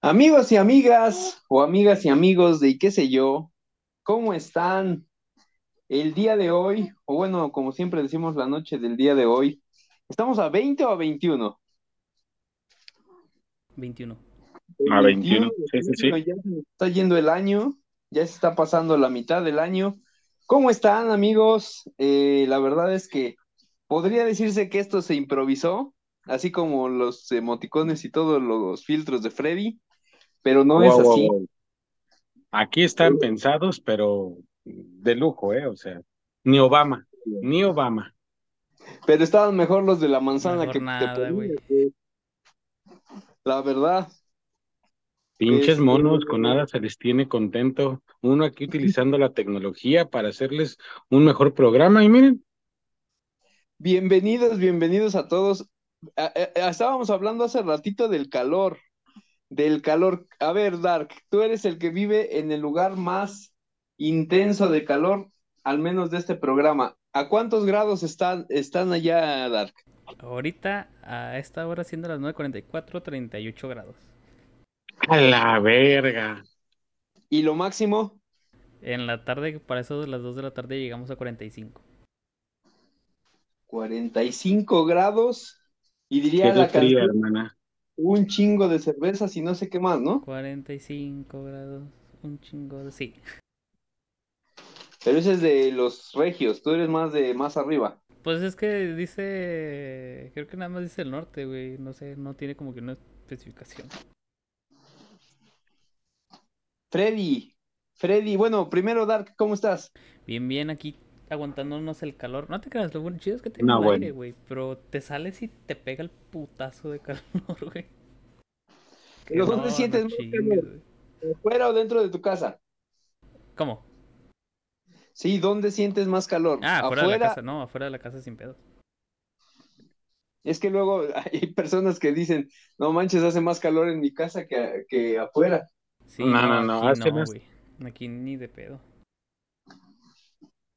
Amigos y amigas, o amigas y amigos de qué sé yo, ¿cómo están el día de hoy? O bueno, como siempre decimos, la noche del día de hoy. ¿Estamos a 20 o a 21? 21. A 21, sí, sí, sí. Ya se está yendo el año, ya se está pasando la mitad del año. ¿Cómo están, amigos? Eh, la verdad es que podría decirse que esto se improvisó, así como los emoticones y todos los filtros de Freddy, pero no es Wow, así. wow. Aquí están pensados, pero de lujo, ¿eh? O sea, ni Obama, ni Obama. Pero estaban mejor los de la manzana Mejor que te nada, ponía, güey. güey. La verdad. Pinches Este- monos, con nada se les tiene contento. Uno aquí utilizando la tecnología para hacerles un mejor programa. Y miren, Bienvenidos, bienvenidos a todos. Estábamos hablando hace ratito del calor, del calor. A ver, Dark, tú eres el que vive en el lugar más intenso de calor, al menos de este programa. ¿A cuántos grados están, están allá, Dark? Ahorita, a esta hora, siendo las 9.44, 38 grados. a la verga. ¿Y lo máximo? En la tarde, para eso de las 2 de la tarde, llegamos a 45. 45 grados. Y diría Qué la fría, hermana. Un chingo de cervezas y no sé qué más, ¿no? 45 grados, un chingo de... Sí. Pero ese es de los regios, tú eres más de más arriba. Pues es que dice... Creo que nada más dice el norte, güey. No sé, no tiene como que una especificación. Freddy, Freddy, bueno, primero Dark, ¿cómo estás? Bien, bien, aquí aguantándonos el calor. No te creas, lo bueno chido es que No, tengo bueno. aire, güey. Pero te sales y te pega el putazo de calor, güey. Que ¿Pero dónde no, sientes no más chingues. ¿Fuera o dentro de tu casa? ¿Cómo? Sí, ¿dónde sientes más calor? Ah, afuera de la casa, no, afuera de la casa sin pedos. Es que luego hay personas que dicen, no manches, hace más calor en mi casa que, que afuera. Sí, No, no, no, aquí hace no, más- güey. Aquí ni de pedo.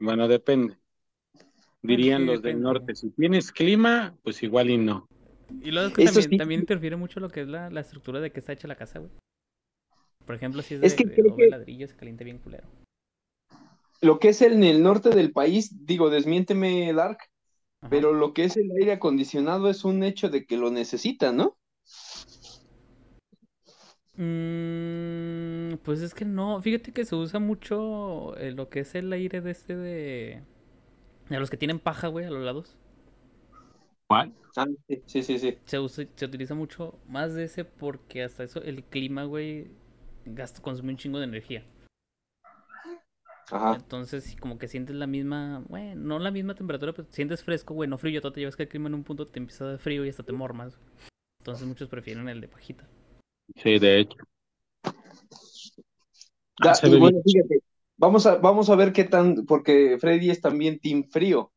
Bueno, depende. Dirían sí, los del norte, si tienes clima, pues igual y no. Y luego es que también, sí. también interfiere mucho lo que es la, la estructura de que está hecha la casa, güey. Por ejemplo, si es de, Es que de creo doble que- ladrillo, se calienta bien culero. Lo que es en el norte del país, digo, desmiénteme, Dark, Ajá. pero lo que es el aire acondicionado es un hecho de que lo necesitan, ¿no? Mm, pues es que no, fíjate que se usa mucho eh, lo que es el aire de este de... De los que tienen paja, güey, a los lados. ¿Cuál? Ah, sí, sí, sí. Se usa, se utiliza mucho más de ese porque hasta eso, el clima, güey, gasta, consume un chingo de energía. Ajá. Entonces, sí, como que sientes la misma, bueno, no la misma temperatura, pero sientes fresco, güey, no frío. Tú te llevas que el clima en un punto te empieza a dar frío y hasta te mormas. Entonces, muchos prefieren el de pajita. Sí, de hecho. Da- Ah, y bueno, fíjate, vamos a, vamos a ver qué tan, porque Freddy es también team frío.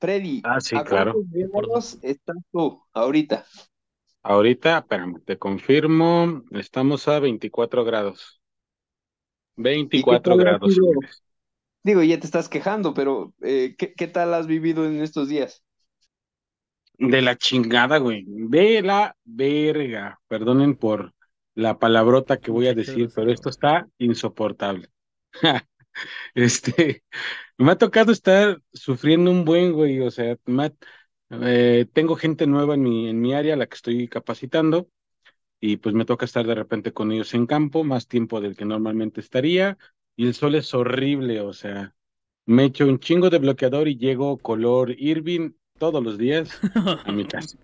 Freddy, Ah, sí, ¿a claro. cuántos grados estás tú ahorita? Ahorita, espérame, te confirmo, estamos a 24 grados. 24 tal ha grados. Digo, ya te estás quejando, pero eh, ¿qué, qué tal has vivido en estos días? De la chingada, güey. De la verga. Perdonen por la palabrota que voy a decir, pero esto está insoportable. Este, me ha tocado estar sufriendo un buen, güey. O sea, me ha- eh, tengo gente nueva en mi, en mi área, la que estoy capacitando, y pues me toca estar de repente con ellos en campo, más tiempo del que normalmente estaría, y el sol es horrible, o sea, me echo un chingo de bloqueador y llego color Irving todos los días a mi casa.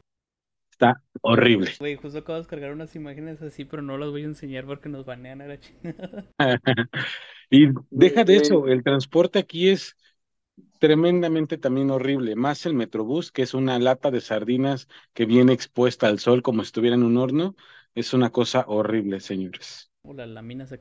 Está horrible. Güey, justo acabo de descargar unas imágenes así, pero no las voy a enseñar porque nos banean a la chingada. Y deja de eso, el transporte aquí es tremendamente también horrible, más el Metrobús, que es una lata de sardinas que viene expuesta al sol como si estuviera en un horno, es una cosa horrible, señores. O la lámina se.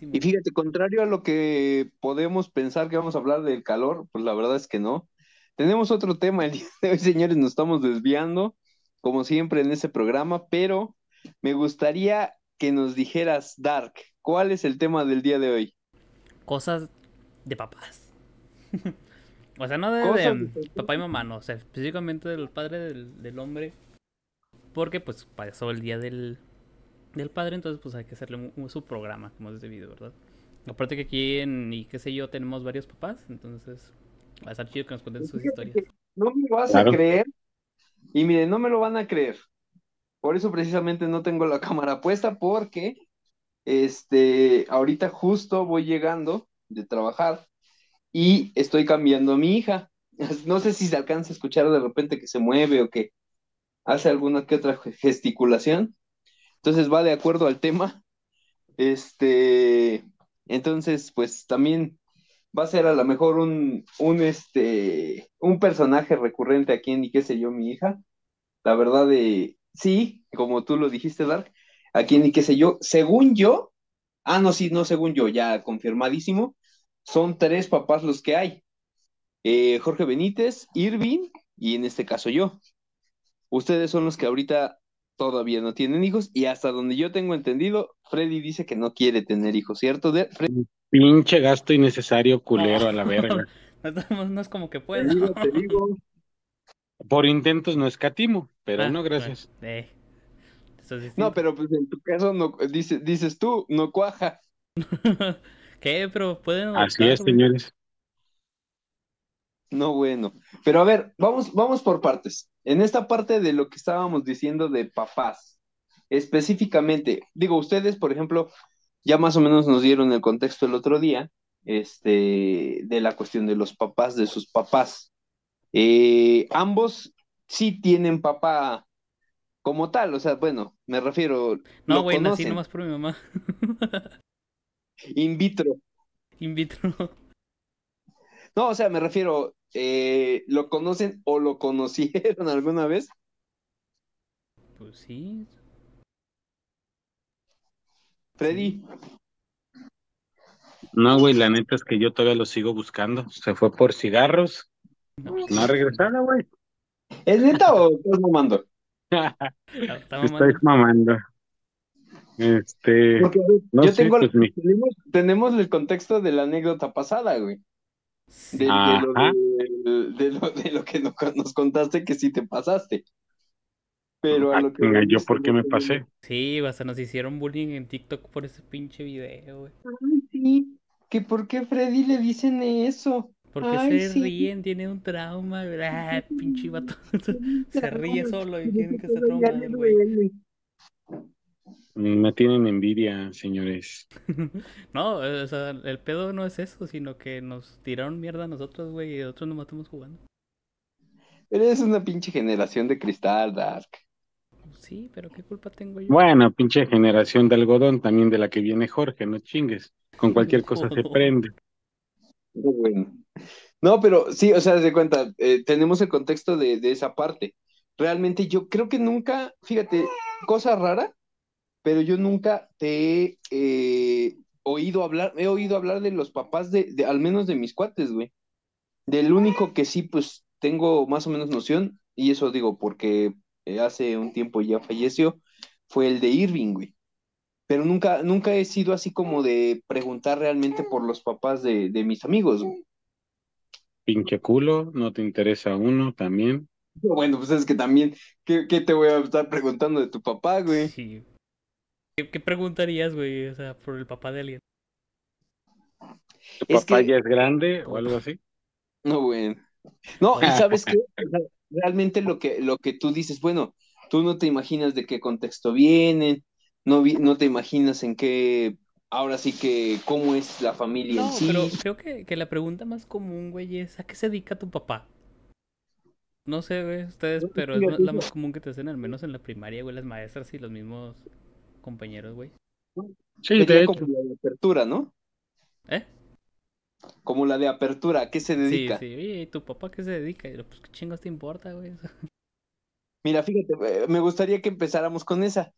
Y fíjate, contrario a lo que podemos pensar que vamos a hablar del calor, pues la verdad es que no. Tenemos otro tema el día de hoy, señores, nos estamos desviando, como siempre en ese programa, pero me gustaría que nos dijeras, Dark, ¿cuál es el tema del día de hoy? Cosas de papás. o sea, no de, papá y mamá, no, o sea, específicamente del padre del, del hombre. Porque pues pasó el día del, del padre, entonces pues hay que hacerle un- un- su programa, como es debido, ¿verdad? Aparte que aquí en, y qué sé yo, tenemos varios papás, entonces va a estar chido que nos cuenten sus historias. No me vas Claro. a creer. Y miren, no me lo van a creer. Por eso precisamente no tengo la cámara puesta, porque este, ahorita justo voy llegando de trabajar y estoy cambiando a mi hija. No sé si se alcanza a escuchar de repente que se mueve o que hace alguna que otra gesticulación. Entonces va de acuerdo al tema. Este, entonces, pues también va a ser a lo mejor un, un, este, un personaje recurrente aquí en y qué sé yo, mi hija. La verdad de, sí, como tú lo dijiste, Dark, aquí en y qué sé yo, según yo, ah, no, sí, no, según yo, ya confirmadísimo, son tres papás los que hay. Eh, Jorge Benítez, Irving y en este caso yo. Ustedes son los que ahorita todavía no tienen hijos y hasta donde yo tengo entendido, Freddy dice que no quiere tener hijos, ¿cierto? Freddy, Pinche gasto innecesario, culero, a la verga. No, es como que te pueda. digo, te digo. Por intentos no escatimo, pero Ah, no, gracias. bueno, eh, es No, pero pues en tu caso no, dice, dices tú, no cuaja. ¿Qué? Pero pueden Así es, güey. señores. No, bueno. Pero a ver, vamos, vamos por partes. En esta parte de lo que estábamos diciendo de papás, específicamente, digo, ustedes, por ejemplo, ya más o menos nos dieron el contexto el otro día, este, de la cuestión de los papás, de sus papás. Eh, ambos sí tienen papá como tal, o sea, bueno, me refiero, No, güey, nací nomás por mi mamá. in vitro. In vitro. No, o sea, me refiero, eh, ¿lo conocen o lo conocieron alguna vez? Pues sí. Freddy, No, güey, la neta es que yo todavía lo sigo buscando. Se fue por cigarros. No, ha regresado, güey. ¿es neta o estás mamando? está Estoy mamando. Este, Porque no yo sé, tengo, pues mi. tenemos, tenemos el contexto de la anécdota pasada, güey. De, de lo, de, de lo, de lo que nos, nos contaste que sí te pasaste. Pero a Ah, lo que voy ¿Yo por qué no me pasé? Sí, hasta nos hicieron bullying en TikTok por ese pinche video, güey. Ay, sí, que por qué Freddy le dicen eso. ¿Por qué Ay, se sí. ríen? Tiene un trauma. Ah, pinche vato. Se ríe solo y quieren que se trauma güey. Me tienen envidia, señores. No, o sea, el pedo no es eso, sino que nos tiraron mierda a nosotros, güey, y nosotros nos matamos jugando. Eres una pinche generación de cristal, Dark. Sí, pero ¿qué culpa tengo yo? Bueno, pinche generación de algodón, también de la que viene Jorge, no chingues. Con cualquier cosa se prende. Bueno. No, pero sí, o sea, de cuenta, eh, tenemos el contexto de, de esa parte. Realmente yo creo que nunca, fíjate, cosa rara, pero yo nunca te he eh, oído hablar, he oído hablar de los papás de, de al menos de mis cuates, güey. Del único que sí, pues tengo más o menos noción, y eso digo porque eh, hace un tiempo ya falleció, fue el de Irving, güey. Pero nunca, nunca he sido así como de preguntar realmente por los papás de, de mis amigos, güey. Pinche culo, no te interesa uno también. Bueno, pues es que también, ¿qué, qué te voy a estar preguntando de tu papá, güey? Sí. ¿Qué, qué preguntarías, güey? O sea, por el papá de alguien. ¿Tu Es papá que- ya es grande o algo así? No, güey. No, y sabes qué, realmente lo que, lo que tú dices, bueno, tú no te imaginas de qué contexto vienen, no, vi- no te imaginas en qué, ahora sí que, cómo es la familia en No, sí. pero creo que, que la pregunta más común, güey, es ¿a qué se dedica tu papá? No sé, güey, ustedes, No, pero es la más común que te hacen, al menos en la primaria, güey, las maestras y los mismos compañeros, güey. Sí, de hecho. como la apertura, ¿no? ¿Eh? Como la de apertura, ¿a qué se Sí, dedica? sí, oye, ¿y tu papá qué se dedica? Y yo, pues, ¿qué chingos te importa, güey? Mira, fíjate, eh, me gustaría que empezáramos con esa.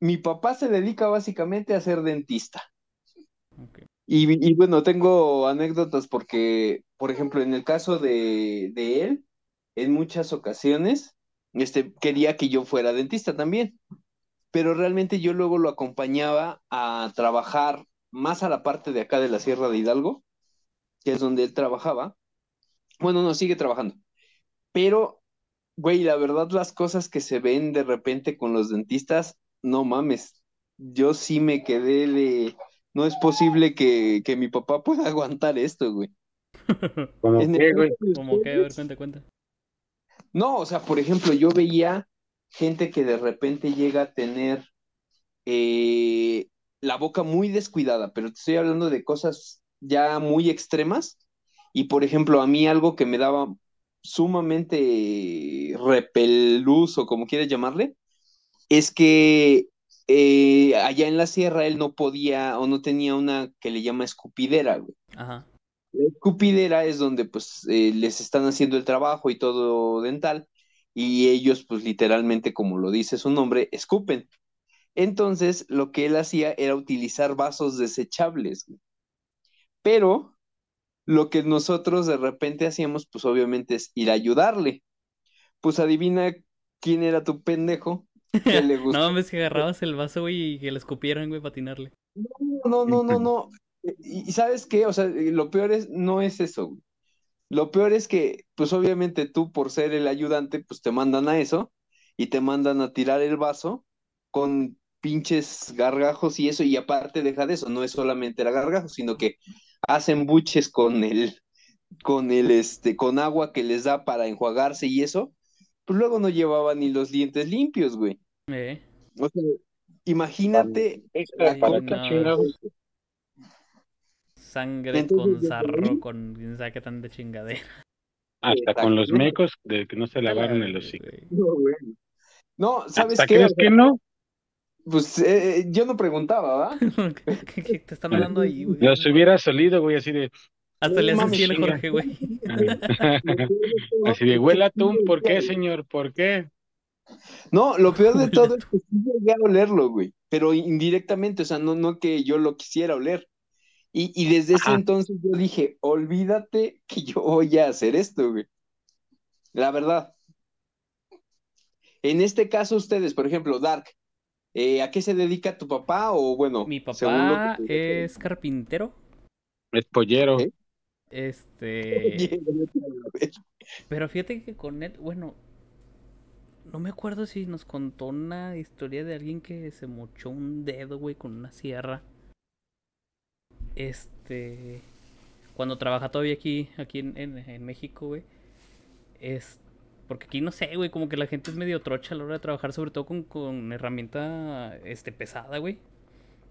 Mi papá se dedica básicamente a ser dentista. Y, y bueno, tengo anécdotas porque, por ejemplo, en el caso de, de él, en muchas ocasiones, este, quería que yo fuera dentista también, pero realmente yo luego lo acompañaba a trabajar más a la parte de acá de la Sierra de Hidalgo, que es donde él trabajaba. Bueno, no, sigue trabajando, pero, güey, la verdad, las cosas que se ven de repente con los dentistas, no mames, yo sí me quedé de, no es posible que, que mi papá pueda aguantar esto, güey. ¿Cómo En el qué, güey? que, a ver, cuenta, cuenta. No, o sea, por ejemplo, yo veía gente que de repente llega a tener eh, la boca muy descuidada, pero te estoy hablando de cosas ya muy extremas. Y por ejemplo, a mí algo que me daba sumamente repelús o como quieras llamarle, es que eh, allá en la sierra él no podía o no tenía una que le llama escupidera, güey. Ajá. La escupidera es donde pues eh, les están haciendo el trabajo y todo dental y ellos pues literalmente como lo dice su nombre, escupen. Entonces lo que él hacía era utilizar vasos desechables, güey. Pero lo que nosotros de repente hacíamos pues obviamente es ir a ayudarle. Pues adivina quién era tu pendejo que le No gustaba. mames, que agarrabas el vaso, güey, y que le escupieran, güey, patinarle. No, no, no, no. Y, y ¿sabes qué? O sea, lo peor es, no es eso, güey. Lo peor es que, pues obviamente tú por ser el ayudante, pues te mandan a eso y te mandan a tirar el vaso con pinches gargajos y eso, y aparte deja de eso, no es solamente el gargajo, sino que hacen buches con el, con el, este, con agua que les da para enjuagarse y eso, pues luego no llevaban ni los dientes limpios, güey. Eh. O sea, imagínate Ay, no. Sangre Entonces, con sarro, con quién sabe qué tanta chingadera. Hasta con los mecos de que no se lavaron el hocico. No, güey. No, ¿sabes ¿Hasta qué? crees que no? Pues eh, yo no preguntaba, ¿va? ¿Qué, qué te están hablando ahí, güey? Los hubiera solido, güey, así de. Hasta le haces mames, así el chinga. Jorge, güey. Así de, huele atún, ¿por qué, señor? ¿Por qué? No, lo peor de todo es que sí llegué a olerlo, güey, pero indirectamente, o sea, no, no que yo lo quisiera oler. Y, y desde ese Ajá. entonces yo dije, olvídate que yo voy a hacer esto, güey. La verdad. En este caso, ustedes, por ejemplo, Dark, eh, ¿a qué se dedica tu papá? O bueno, Mi según lo que papá tú- es carpintero. Es pollero. ¿Eh? Este. Pero fíjate que con él, bueno, no me acuerdo si nos contó una historia de alguien que se mochó un dedo, güey, con una sierra. Este, cuando trabaja todavía aquí, aquí en, en- en México, güey. Es, porque aquí no sé, güey, como que la gente es medio trocha a la hora de trabajar, sobre todo con, con herramienta, este, pesada, güey.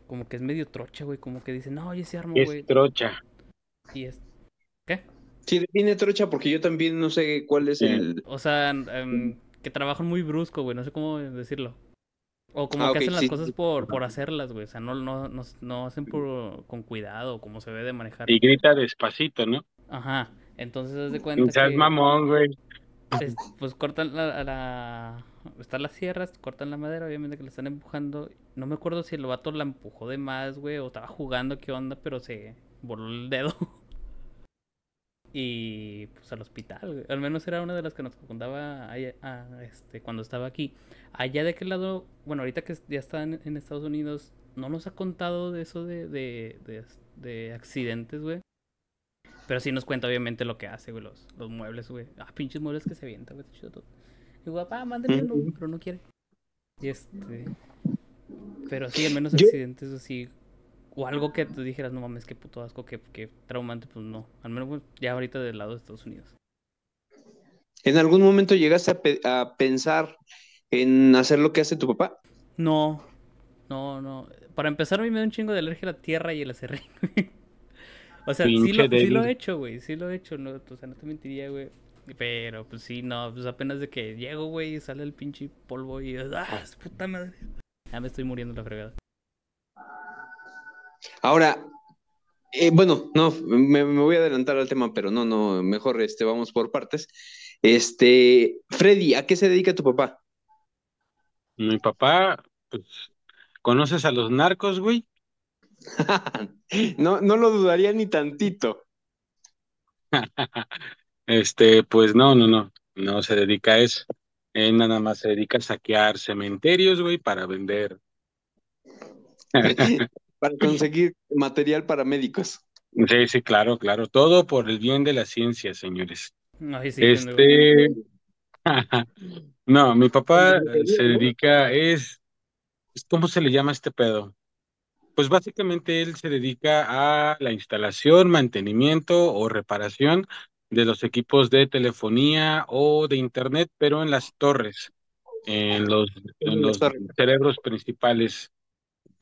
Como que es medio trocha, güey, como que dicen, no, oye, se armo, güey. Es trocha. Y es, ¿qué? Sí, define trocha porque yo también no sé cuál es Sí. el... O sea, que trabajan muy brusco, güey, no sé cómo decirlo. O como Ah, que hacen las sí, cosas sí. por, por hacerlas, güey. O sea, no, no, no, no hacen por, con cuidado, como se ve de manejar. Y grita despacito, ¿no? Ajá. Entonces, haz de cuenta seas que, mamón, güey. Es- pues cortan la, la... Están las sierras, cortan la madera, obviamente que la están empujando. No me acuerdo si el vato la empujó de más, güey, o estaba jugando, qué onda, pero se voló el dedo. Y pues al hospital, güey. Al menos era una de las que nos contaba allá- ah, este, cuando estaba aquí. Allá de qué lado, bueno, ahorita que ya está en, en Estados Unidos, no nos ha contado de eso de, de, de, de accidentes, güey. Pero sí nos cuenta obviamente lo que hace, güey, los, los muebles, güey. Ah, pinches muebles que se avientan, güey. está chido todo. Y papá, mándenme uno, pero no quiere. Y este... Pero sí, al menos accidentes así. O algo que tú dijeras, no mames, qué puto asco, qué, qué traumante, pues no. Al menos pues, ya ahorita del lado de Estados Unidos. ¿En algún momento llegaste a, pe- a pensar en hacer lo que hace tu papá? No, no, no. Para empezar, a mí me da un chingo de alergia a la tierra y el acerrín. o sea, sí lo, sí lo he hecho, güey. Sí lo he hecho. No, o sea, no te mentiría, güey. Pero, pues sí, no. Pues apenas de que llego, güey, y sale el pinche polvo y. ¡Ah, su puta madre! Ya me estoy muriendo la fregada. Ahora, eh, bueno, no, me, me voy a adelantar al tema, pero no, no, mejor este, vamos por partes. Este, Freddy, ¿a qué se dedica tu papá? Mi papá, pues, ¿conoces a los narcos, güey? No, no lo dudaría ni tantito. Este, pues no, no, no, no se dedica a eso. Él nada más se dedica a saquear cementerios, güey, para vender. Para conseguir material para médicos. Sí, sí, claro, claro. Todo por el bien de la ciencia, señores. Ay, sí, pendejo. Este, no, mi papá se dedica, es ¿cómo se le llama este pedo? Pues básicamente él se dedica a la instalación, mantenimiento o reparación de los equipos de telefonía o de internet, pero en las torres, en los, en los cerebros principales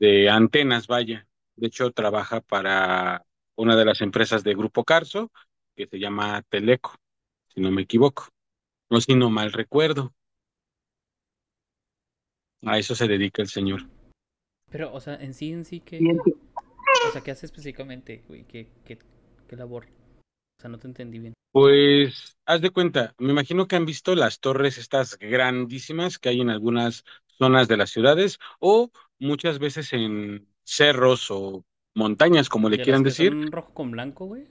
de antenas, vaya. De hecho, trabaja para una de las empresas de Grupo Carso, que se llama Teleco, si no me equivoco. No, si no mal recuerdo. A eso se dedica el señor. Pero, o sea, en sí, en sí, ¿qué, o sea, ¿qué hace específicamente, güey? ¿Qué, qué, qué labor? O sea, no te entendí bien. Pues, haz de cuenta, me imagino que han visto las torres estas grandísimas que hay en algunas zonas de las ciudades o muchas veces en cerros o montañas, como le quieran decir. Son rojo con blanco, güey?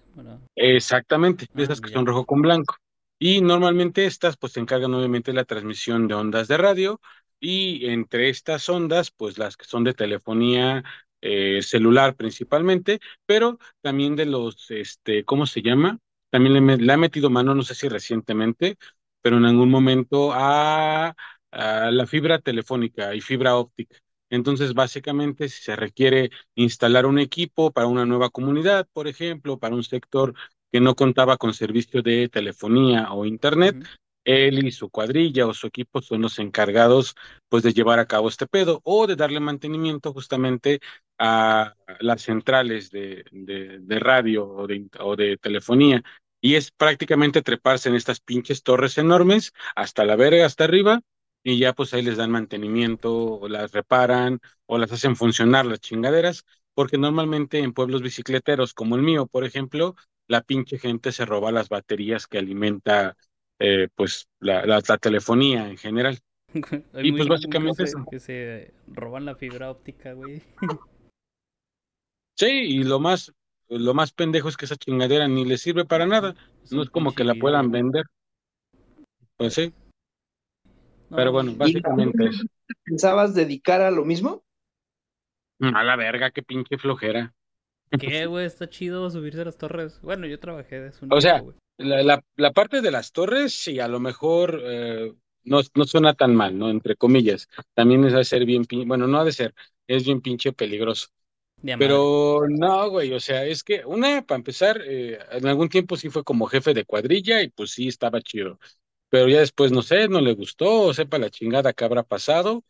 Exactamente, de esas ah, que son rojo con blanco. Y normalmente estas pues se encargan obviamente de la transmisión de ondas de radio y entre estas ondas pues las que son de telefonía eh, celular principalmente, pero también de los, este, ¿cómo se llama? También le, le ha metido mano, no sé si recientemente, pero en algún momento a, a la fibra telefónica y fibra óptica. Entonces, básicamente, si se requiere instalar un equipo para una nueva comunidad, por ejemplo, para un sector que no contaba con servicio de telefonía o internet, él y su cuadrilla o su equipo son los encargados pues de llevar a cabo este pedo o de darle mantenimiento justamente a las centrales de, de, radio o de, o de telefonía. Y es prácticamente treparse en estas pinches torres enormes hasta la verga, hasta arriba, y ya pues ahí les dan mantenimiento o las reparan o las hacen funcionar las chingaderas, porque normalmente en pueblos bicicleteros como el mío, por ejemplo, la pinche gente se roba las baterías que alimenta eh, pues la, la, telefonía en general. y pues básicamente eso. Que se roban la fibra óptica, güey. sí, y lo más, lo más pendejo es que esa chingadera ni le sirve para nada. no es como que la puedan vender. Pues sí. Pero bueno, básicamente eso. ¿Pensabas dedicar a lo mismo? A la verga, qué pinche flojera. ¿Qué, güey? Está chido subirse a las torres. Bueno, yo trabajé de eso. O sea, la, la, parte de las torres, sí, a lo mejor eh, no, no suena tan mal, ¿no? Entre comillas. También es de ser bien, bueno, no ha de ser, es bien pinche peligroso. Pero no, güey, o sea, es que una, para empezar, eh, en algún tiempo sí fue como jefe de cuadrilla y pues sí estaba chido pero ya después, no sé, no le gustó, o sepa la chingada que habrá pasado,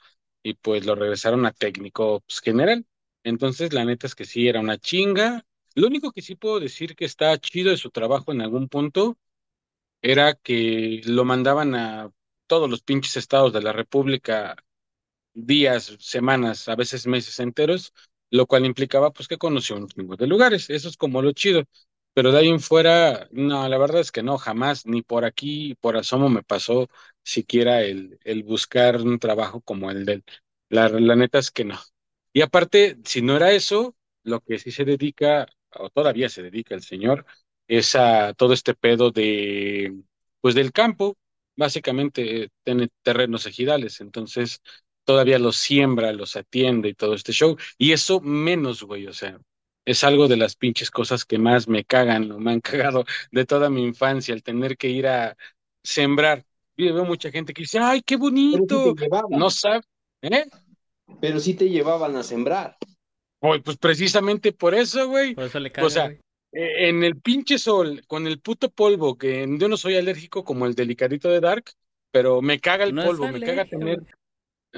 y pues lo regresaron a técnico pues, general. Entonces, la neta es que sí, era una chinga. Lo único que sí puedo decir que está chido de su trabajo en algún punto era que lo mandaban a todos los pinches estados de la República días, semanas, a veces meses enteros, lo cual implicaba pues que conoció un chingo de lugares. Eso es como lo chido. Pero de ahí en fuera, no, la verdad es que no, jamás, ni por aquí, por asomo me pasó siquiera el, el buscar un trabajo como el de él. La, la neta es que no. Y aparte, si no era eso, lo que sí se dedica, o todavía se dedica el señor, es a todo este pedo de, pues del campo, básicamente tiene terrenos ejidales, entonces todavía los siembra, los atiende y todo este show, y eso menos, güey, o sea, es algo de las pinches cosas que más me cagan o me han cagado de toda mi infancia, el tener que ir a sembrar. Yo veo mucha gente que dice, ay, qué bonito. no sabe, ¿eh? Pero sí te llevaban a sembrar. Pues, pues precisamente por eso, güey. Por eso le caga, O sea, e, en el pinche sol, con el puto polvo, que yo no soy alérgico como el delicadito de Dark, pero me caga el polvo, me caga tener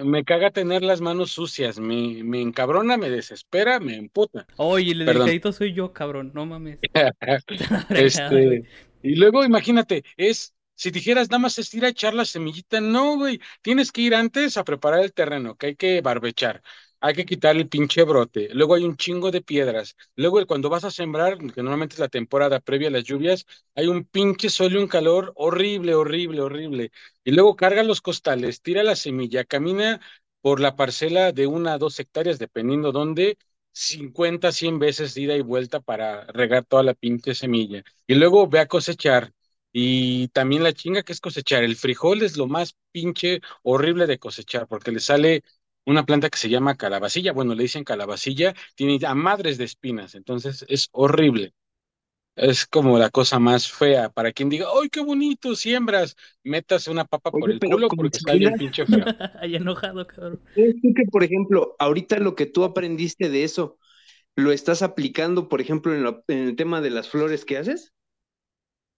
me caga tener las manos sucias, me, me encabrona, me desespera, me emputa. Oye, el delicadito soy yo, cabrón, no mames. este, y luego imagínate, es, si dijeras nada más es ir a echar la semillita, no, güey, tienes que ir antes a preparar el terreno, que hay que barbechar hay que quitar el pinche brote. Luego hay un chingo de piedras. Luego cuando vas a sembrar, que normalmente es la temporada previa a las lluvias, hay un pinche sol y un calor horrible, horrible, horrible. Y luego carga los costales, tira la semilla, camina por la parcela de una a dos hectáreas, dependiendo dónde, 50, 100 veces ida y vuelta para regar toda la pinche semilla. Y luego ve a cosechar. Y también la chinga que es cosechar. El frijol es lo más pinche horrible de cosechar, porque le sale una planta que se llama calabacilla, bueno, le dicen calabacilla, tiene a madres de espinas, entonces es horrible. es como la cosa más fea para quien diga, ¡ay, qué bonito! Siembras, métase una papa por el culo porque está bien pinche feo. Ahí enojado, cabrón. ¿crees tú que, por ejemplo, ahorita lo que tú aprendiste de eso, lo estás aplicando, por ejemplo, en, lo- en el tema de las flores que haces?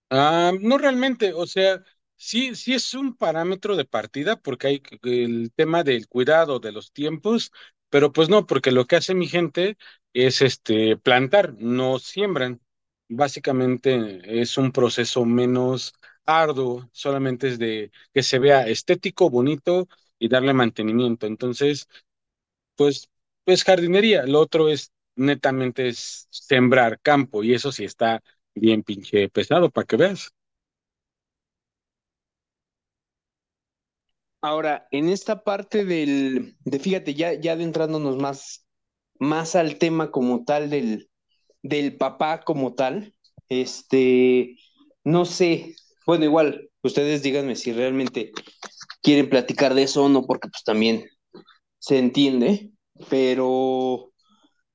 Ah, no realmente, o sea, sí, sí es un parámetro de partida porque hay el tema del cuidado de los tiempos, pero pues no, porque lo que hace mi gente es este plantar, no siembran. Básicamente es un proceso menos arduo, solamente es de que se vea estético, bonito y darle mantenimiento. Entonces, pues, pues jardinería, lo otro es netamente es sembrar campo y eso sí está bien pinche pesado para que veas. Ahora, en esta parte del, de fíjate, ya, ya adentrándonos más, más al tema como tal del, del papá como tal, este, no sé, bueno, igual, ustedes díganme si realmente quieren platicar de eso o no, porque pues también se entiende, pero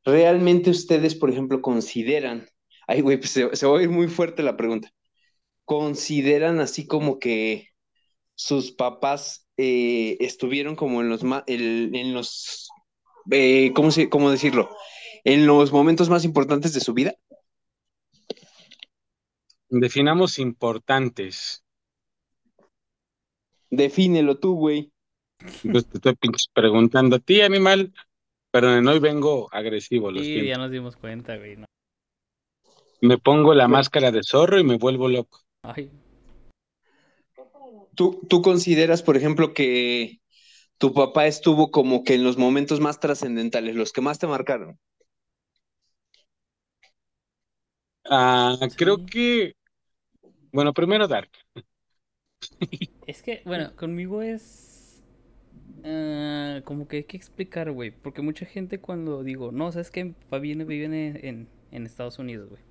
realmente ustedes, por ejemplo, consideran, ay, güey, pues se, se va a oír muy fuerte la pregunta, consideran así como que sus papás eh, estuvieron como en los, el- en los eh, ¿cómo, se- cómo decirlo? En los momentos más importantes de su vida. Definamos importantes. Defínelo tú, güey. Entonces te estoy preguntando a ti, animal, pero hoy vengo agresivo, Sí, ya nos dimos cuenta, güey. ¿no? Me pongo la máscara de zorro y me vuelvo loco. Ay, ¿Tú, tú consideras, por ejemplo, que tu papá estuvo como que en los momentos más trascendentales, los que más te marcaron? Ah, creo que, bueno, primero Dark. Es que, bueno, conmigo es. ah, como que hay que explicar, güey. Porque mucha gente cuando digo, no, ¿sabes qué? Mi papá viene, vive en, en, en Estados Unidos, güey.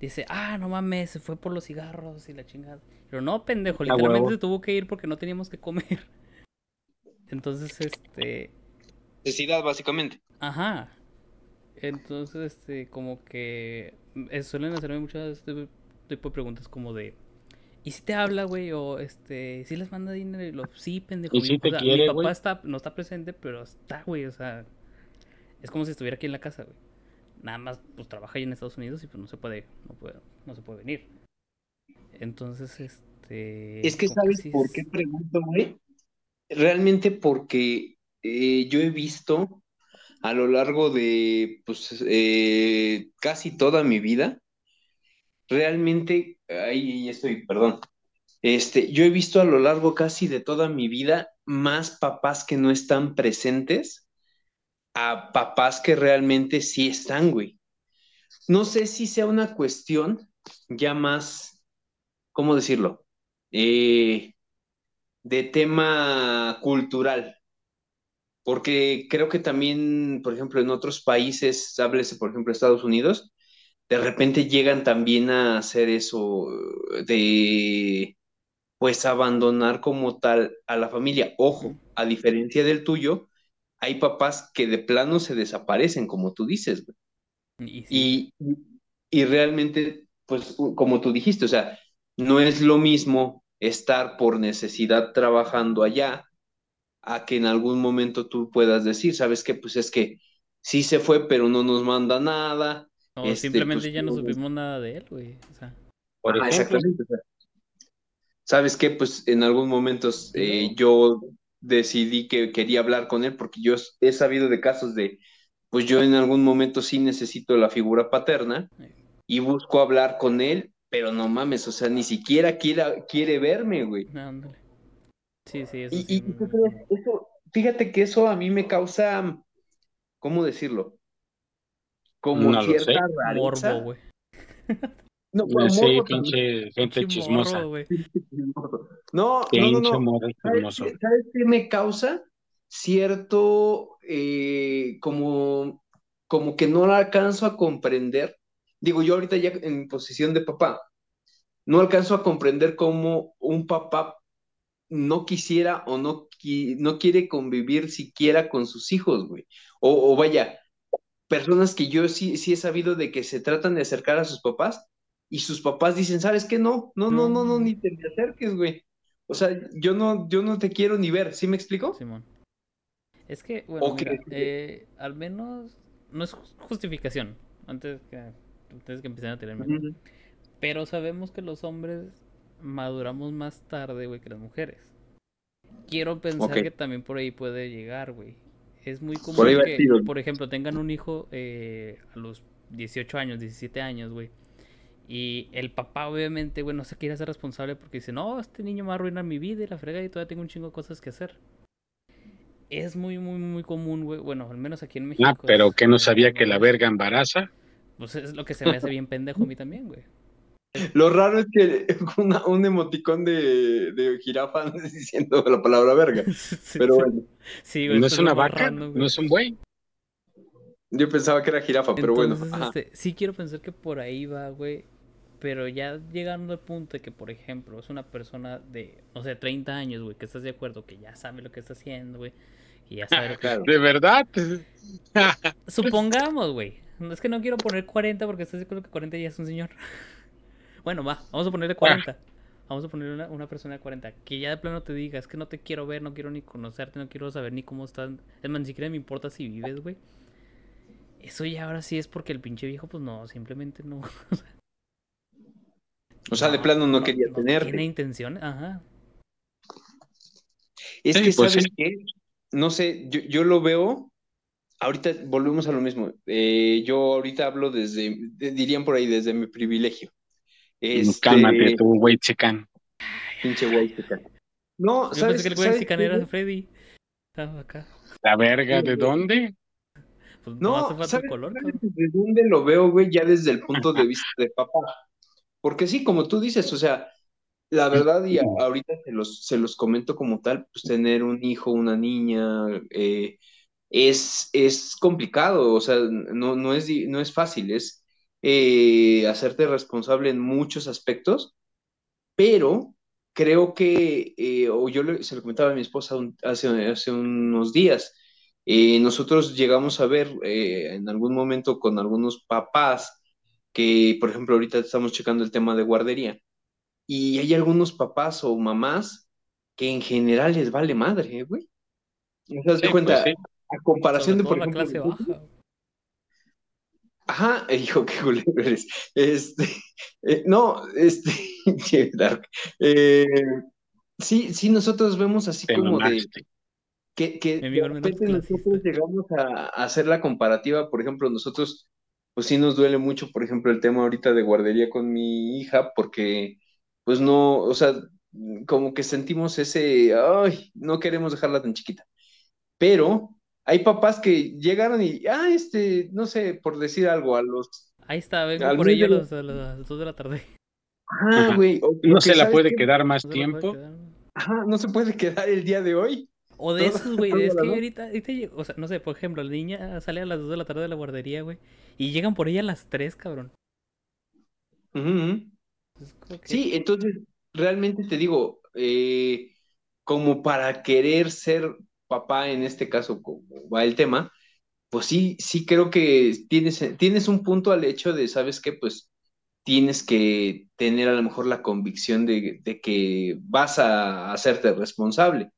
Dice, ah, no mames, se fue por los cigarros y la chingada. Pero no, pendejo, A literalmente huevo. se tuvo que ir porque no teníamos que comer. Entonces, este. Necesidad, básicamente. Ajá. Entonces, este, como que eh, suelen hacerme muchas este tipo de preguntas como de, ¿y si te habla, güey? O este, ¿si les manda dinero? Y lo, sí, pendejo. Y Mi, o papá está, no está presente, pero está, güey. O sea, es como si estuviera aquí en la casa, güey. Nada más, pues trabaja ahí en Estados Unidos y pues no se puede, no puede, no se puede venir. Entonces, este, Es que sabes sí por qué pregunto, güey. Realmente porque eh, yo he visto a lo largo de pues eh, casi toda mi vida, realmente, ahí estoy, perdón. Este, yo he visto a lo largo casi de toda mi vida más papás que no están presentes a papás que realmente sí están, güey. No sé si sea una cuestión ya más, ¿cómo decirlo? Eh, de tema cultural, porque creo que también, por ejemplo, en otros países, háblese, por ejemplo, Estados Unidos, de repente llegan también a hacer eso de, pues, abandonar como tal a la familia. Ojo, a diferencia del tuyo, hay papás que de plano se desaparecen, como tú dices, güey. Y. Y, y realmente, pues como tú dijiste, o sea, no es lo mismo estar por necesidad trabajando allá a que en algún momento tú puedas decir, ¿sabes qué? Pues es que sí se fue, pero no nos manda nada. No, Este, pues, simplemente ya no supimos nada de él, güey. O sea, Por ejemplo, exactamente. o sea, ¿Sabes qué? Pues en algún momento eh, yo decidí que quería hablar con él porque yo he sabido de casos de, pues yo en algún momento sí necesito la figura paterna y busco hablar con él, pero no mames, o sea, ni siquiera quiera, quiere verme, güey. ándale. Sí, sí, eso Y, sí. y. Eso, fíjate que eso a mí me causa, ¿cómo decirlo? Como no cierta sé. Morbo, rareza. güey. No, bueno, Sí, morbo pinche gente Pinche chismosa. morro. No, no, no, Pinche no. morro ¿Sabes chismoso. qué, sabes qué me causa? Cierto, eh, como, como que no la alcanzo a comprender. Digo, yo ahorita ya en posición de papá, no alcanzo a comprender cómo un papá no quisiera o no, qui- no quiere convivir siquiera con sus hijos, güey. O, o vaya, personas que yo sí, sí he sabido de que se tratan de acercar a sus papás y sus papás dicen, ¿sabes qué? No, no, no, no, no, ni te me acerques, güey. O sea, yo no, yo no te quiero ni ver, ¿sí me explico? Simón. Es que, bueno, mira, eh, al menos no es justificación, antes que, antes que empiecen a tirarme. Pero sabemos que los hombres maduramos más tarde, güey, que las mujeres. Quiero pensar que también por ahí puede llegar, güey. Es muy común que, por ejemplo, tengan un hijo eh, a los 18 años, 17 años, güey. Y el papá, obviamente, güey, no se quiere hacer responsable porque dice, no, este niño me va a arruinar mi vida y la frega y todavía tengo un chingo de cosas que hacer. Es muy, muy, muy común, güey. Bueno, al menos aquí en México. Ah, pero que no sabía que la verga embaraza. Pues es lo que se me hace bien pendejo a mí también, güey. Lo raro es que un emoticón de, de jirafa diciendo la palabra verga. Pero bueno. Sí, güey, no es una vaca, no es un buey. Yo pensaba que era jirafa, pero bueno. Este, sí quiero pensar que por ahí va, güey. Pero ya llegando al punto de que, por ejemplo, es una persona de, no sé, 30 años, güey, que estás de acuerdo, que ya sabe lo que está haciendo, güey. Y ya sabe lo que... ¿De verdad? Supongamos, güey. Es que no quiero poner 40 porque estás de acuerdo que 40 ya es un señor. Bueno, va, vamos a ponerle 40. Vamos a poner una, una, persona de 40 que ya de plano te diga, es que no te quiero ver, no quiero ni conocerte, no quiero saber ni cómo estás. Es más, ni siquiera me importa si vives, güey. Eso ya ahora sí es porque el pinche viejo, pues no, simplemente no. o sea, de plano no, quería tener. Tiene intención, ajá. Es que, pues ¿sabes qué? No sé, yo, yo, lo veo. Ahorita volvemos a lo mismo. Eh, yo ahorita hablo desde, dirían por ahí, desde mi privilegio. Este... Cálmate, tu güey chican. Pinche güey chican. No, yo ¿sabes? Pensé que el güey chican era Freddy. Estaba acá. ¿La verga de dónde? Pues no, ¿sabes, color, ¿desde dónde lo veo, güey? Ya desde el punto de vista de papá. Porque sí, como tú dices, o sea, la verdad, y ahorita se los, se los comento como tal, pues tener un hijo, una niña, eh, es, es complicado, o sea, no, no, es, no es fácil, es eh, hacerte responsable en muchos aspectos, pero creo que, eh, o yo se lo comentaba a mi esposa hace, hace unos días, eh, nosotros llegamos a ver eh, en algún momento con algunos papás que, por ejemplo, ahorita estamos checando el tema de guardería, y hay algunos papás o mamás que en general les vale madre, güey. ¿No te das cuenta? Pues a comparación de, por ejemplo, clase baja. Ajá, hijo, qué culero eres. Este, eh, no, este, Dark. sí, sí, nosotros vemos así como de que, que nosotros llegamos a, hacer la comparativa, por ejemplo, nosotros, pues sí nos duele mucho, por ejemplo, el tema ahorita de guardería con mi hija, porque, pues no, o sea, como que sentimos ese, ay, no queremos dejarla tan chiquita. Pero hay papás que llegaron y, ah, este, no sé, por decir algo, a los... Ahí está, vengo por ello a, los, a las dos de la tarde. Ah, güey. no se la puede quedar más tiempo. Ajá, no se puede quedar el día de hoy. O de esos, güey, es que ahorita, ahorita, o sea, no sé, por ejemplo, la niña sale a las 2 de la tarde de la guardería, güey, y llegan por ella a las 3, cabrón. Sí, entonces, realmente te digo, eh, como para querer ser papá, en este caso, como va el tema, pues sí, sí creo que tienes, tienes un punto al hecho de, ¿sabes qué? Pues tienes que tener a lo mejor la convicción de, de que vas a hacerte responsable.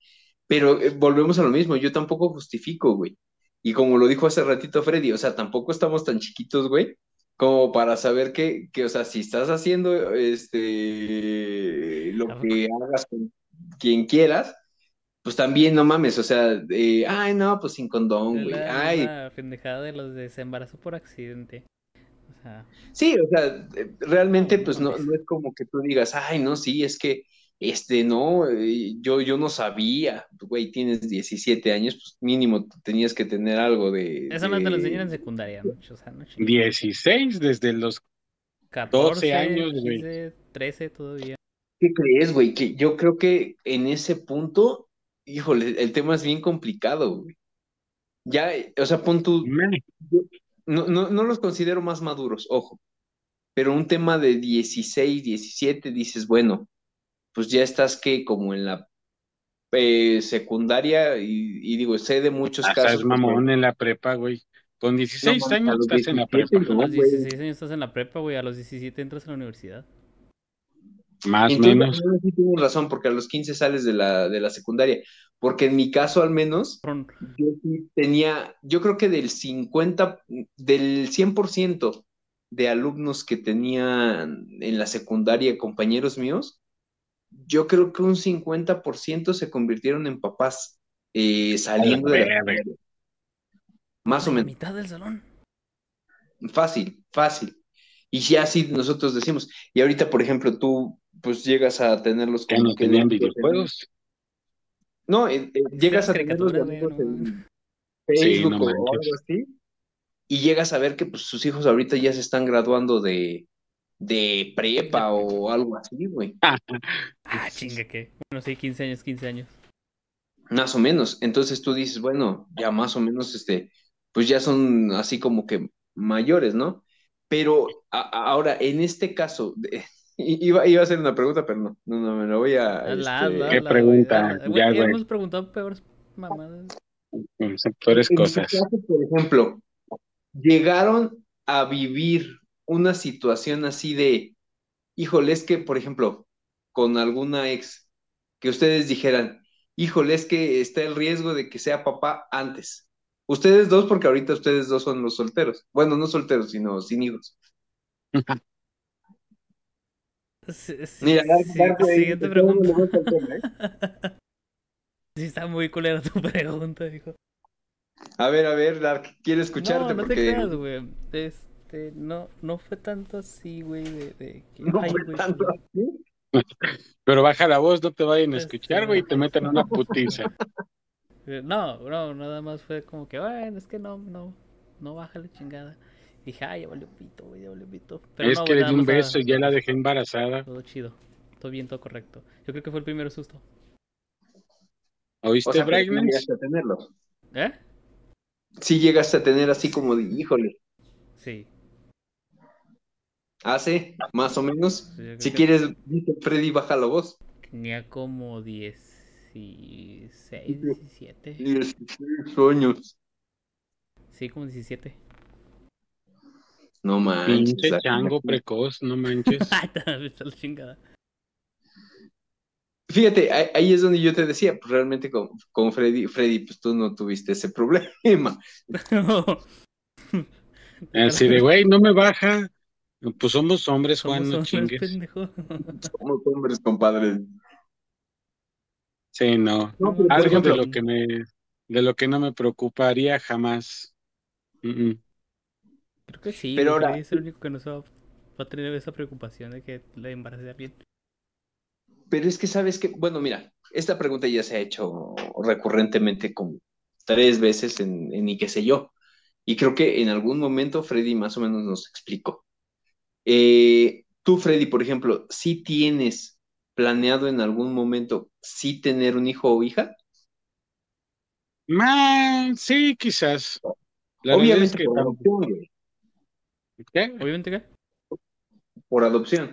Pero eh, volvemos a lo mismo, yo tampoco justifico, güey. Y como lo dijo hace ratito Freddy, o sea, tampoco estamos tan chiquitos, güey, como para saber que, que o sea, si estás haciendo este lo que hagas con quien quieras, pues también no mames, o sea, ay, no, pues sin condón, güey. Ay. La pendejada de los desembarazo por accidente. Sí, o sea, realmente, pues no, no es como que tú digas, ay, no, sí, es que este, no, eh, yo, yo no sabía, güey, tienes 17 años, pues mínimo tenías que tener algo de... Eso no te lo enseñan en secundaria, ¿no? O sea, 16 desde los 14 años, güey. 13 todavía. ¿Qué crees, güey? Que yo creo que en ese punto, híjole, el tema es bien complicado, güey. Ya, o sea, pon tú... No, no, no los considero más maduros, ojo. Pero un tema de 16, 17, dices, bueno, pues ya estás que como en la eh, secundaria y, digo, sé de muchos Hasta casos. Es mamón en la prepa, güey. Con 16 No, a años los estás en la 17 prepa. A no, los güey. 16 años estás en la prepa, güey. A los 17 entras a la universidad. Más o menos. no, sí tienes razón, porque a los 15 sales de la, de la secundaria. Porque en mi caso, al menos, yo sí tenía, yo creo que del 50, del 100% de alumnos que tenían en la secundaria, compañeros míos, yo creo que un 50% se convirtieron en papás eh, saliendo de la. Más o menos. mitad del salón. Fácil, fácil. Y ya así nosotros decimos, y ahorita, por ejemplo, tú pues llegas a tenerlos Ya como no que tenían videojuegos. No, eh, eh, llegas a güey, amigos no en Sí, Facebook no o algo así, y llegas a ver que pues sus hijos ahorita ya se están graduando de, de prepa o algo así, güey. Ah, chinga, ¿qué? Bueno, sí, 15 años, 15 años. Más o menos. Entonces tú dices, bueno, ya más o menos, este, pues ya son así como que mayores, ¿no? Pero a- ahora, en este caso, de- iba, iba a hacer una pregunta, pero no, no, no, me la voy a... Este, ¿Qué pregunta? güey, hazla. Ya. Hemos preguntado peores mamadas. Tu cosas. caso, por ejemplo, llegaron a vivir una situación así de, híjole, es que, por ejemplo, con alguna ex, que ustedes dijeran, híjole, es que está el riesgo de que sea papá antes. Ustedes dos, porque ahorita ustedes dos son los solteros. Bueno, no solteros, sino sin hijos. Sí, sí, Mira, sí, güey, siguiente pregunta. tema, ¿eh? Sí, está muy culera tu pregunta, hijo. A ver, a ver, Dark, quiero escucharte No, no te creas, güey. Este, no, no fue tanto así, güey, de, de que, no ay, fue güey, tanto pues, así. Pero baja la voz, no te vayan a Este, escuchar, güey, y te meten una putiza. eh, No, no, nada más fue como que, bueno, es que no, no, no baja la chingada. Dije, ay, ya valió pito, güey, ya valió pito. Pero es no, que le di un beso y ya la dejé embarazada. Todo chido, todo bien, todo correcto. Yo creo que fue el primer susto. ¿Oíste, O sea, pero sí Brightness? llegaste a tenerlo. ¿Eh? Sí llegaste a tener así como de, híjole, Sí. Hace más o menos. Si que quieres, dice Freddy, baja la voz. Tenía como 16, 17. 16 años. Sí, como 17. No manches. Pinche la- chango precoz, no manches. Chingada. Fíjate, ahí, ahí es donde yo te decía, pues realmente con, con Freddy, Freddy, pues tú no tuviste ese problema. Así de, güey, no me baja. Pues somos hombres, Somos Juan, no hombres, chingues. pendejo. Somos hombres, compadre. Sí, no. No, pero, por Algo de ejemplo, lo que me, de lo que no me preocuparía jamás. Mm, mm. Creo que sí, Pero güey, ahora- Freddy es el único que no se va, va a tener esa preocupación de que la embarace alguien. pero es que sabes que, bueno, mira, esta pregunta ya se ha hecho recurrentemente como tres veces en, en y qué sé yo. Y creo que en algún momento Freddy más o menos nos explicó. Eh, tú, Freddy, por ejemplo, si tienes planeado en algún momento sí tener un hijo o hija? Ma, sí, quizás. La verdad es Obviamente que por adopción, güey, ¿Qué? Obviamente que. por adopción.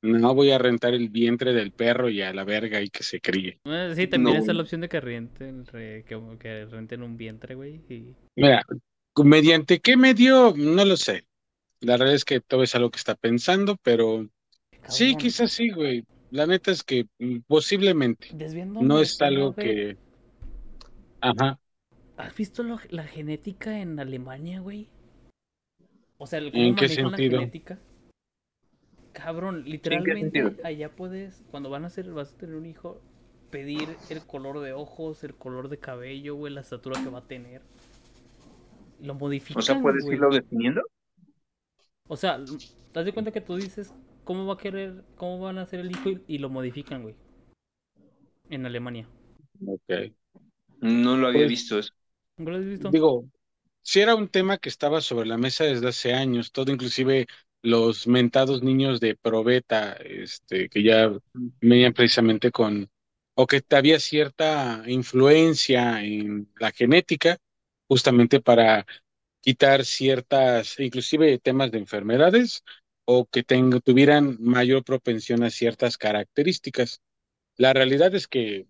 No voy a rentar el vientre del perro y a la verga y que se críe. Sí, también No, está la opción de que renten, re- que, que renten un vientre, güey. Y... Mira, ¿mediante qué medio? No lo sé. La verdad es que todo es algo que está pensando, pero sí, quizás sí, güey. La neta es que mm, posiblemente. Desviando No es algo que... Ajá. ¿Has visto lo- la genética en Alemania, güey? O sea, el- ¿En qué manejan la sentido? genética. Cabrón, literalmente sentido? allá puedes, cuando van a hacer, vas a tener un hijo, pedir el color de ojos, el color de cabello, güey, la estatura que va a tener. Lo modifican, O sea, ¿puedes güey. irlo definiendo? O sea, te das de cuenta que tú dices cómo va a querer, cómo van a hacer el hijo y, y lo modifican, güey. En Alemania. Ok. No lo había Pues- visto eso. ¿Nunca lo has visto? Digo, si era un tema que estaba sobre la mesa desde hace años, todo inclusive los mentados niños de probeta, este, que ya venían precisamente con, o que había cierta influencia en la genética, justamente para quitar ciertas, inclusive temas de enfermedades, o que tenga- tuvieran mayor propensión a ciertas características. La realidad es que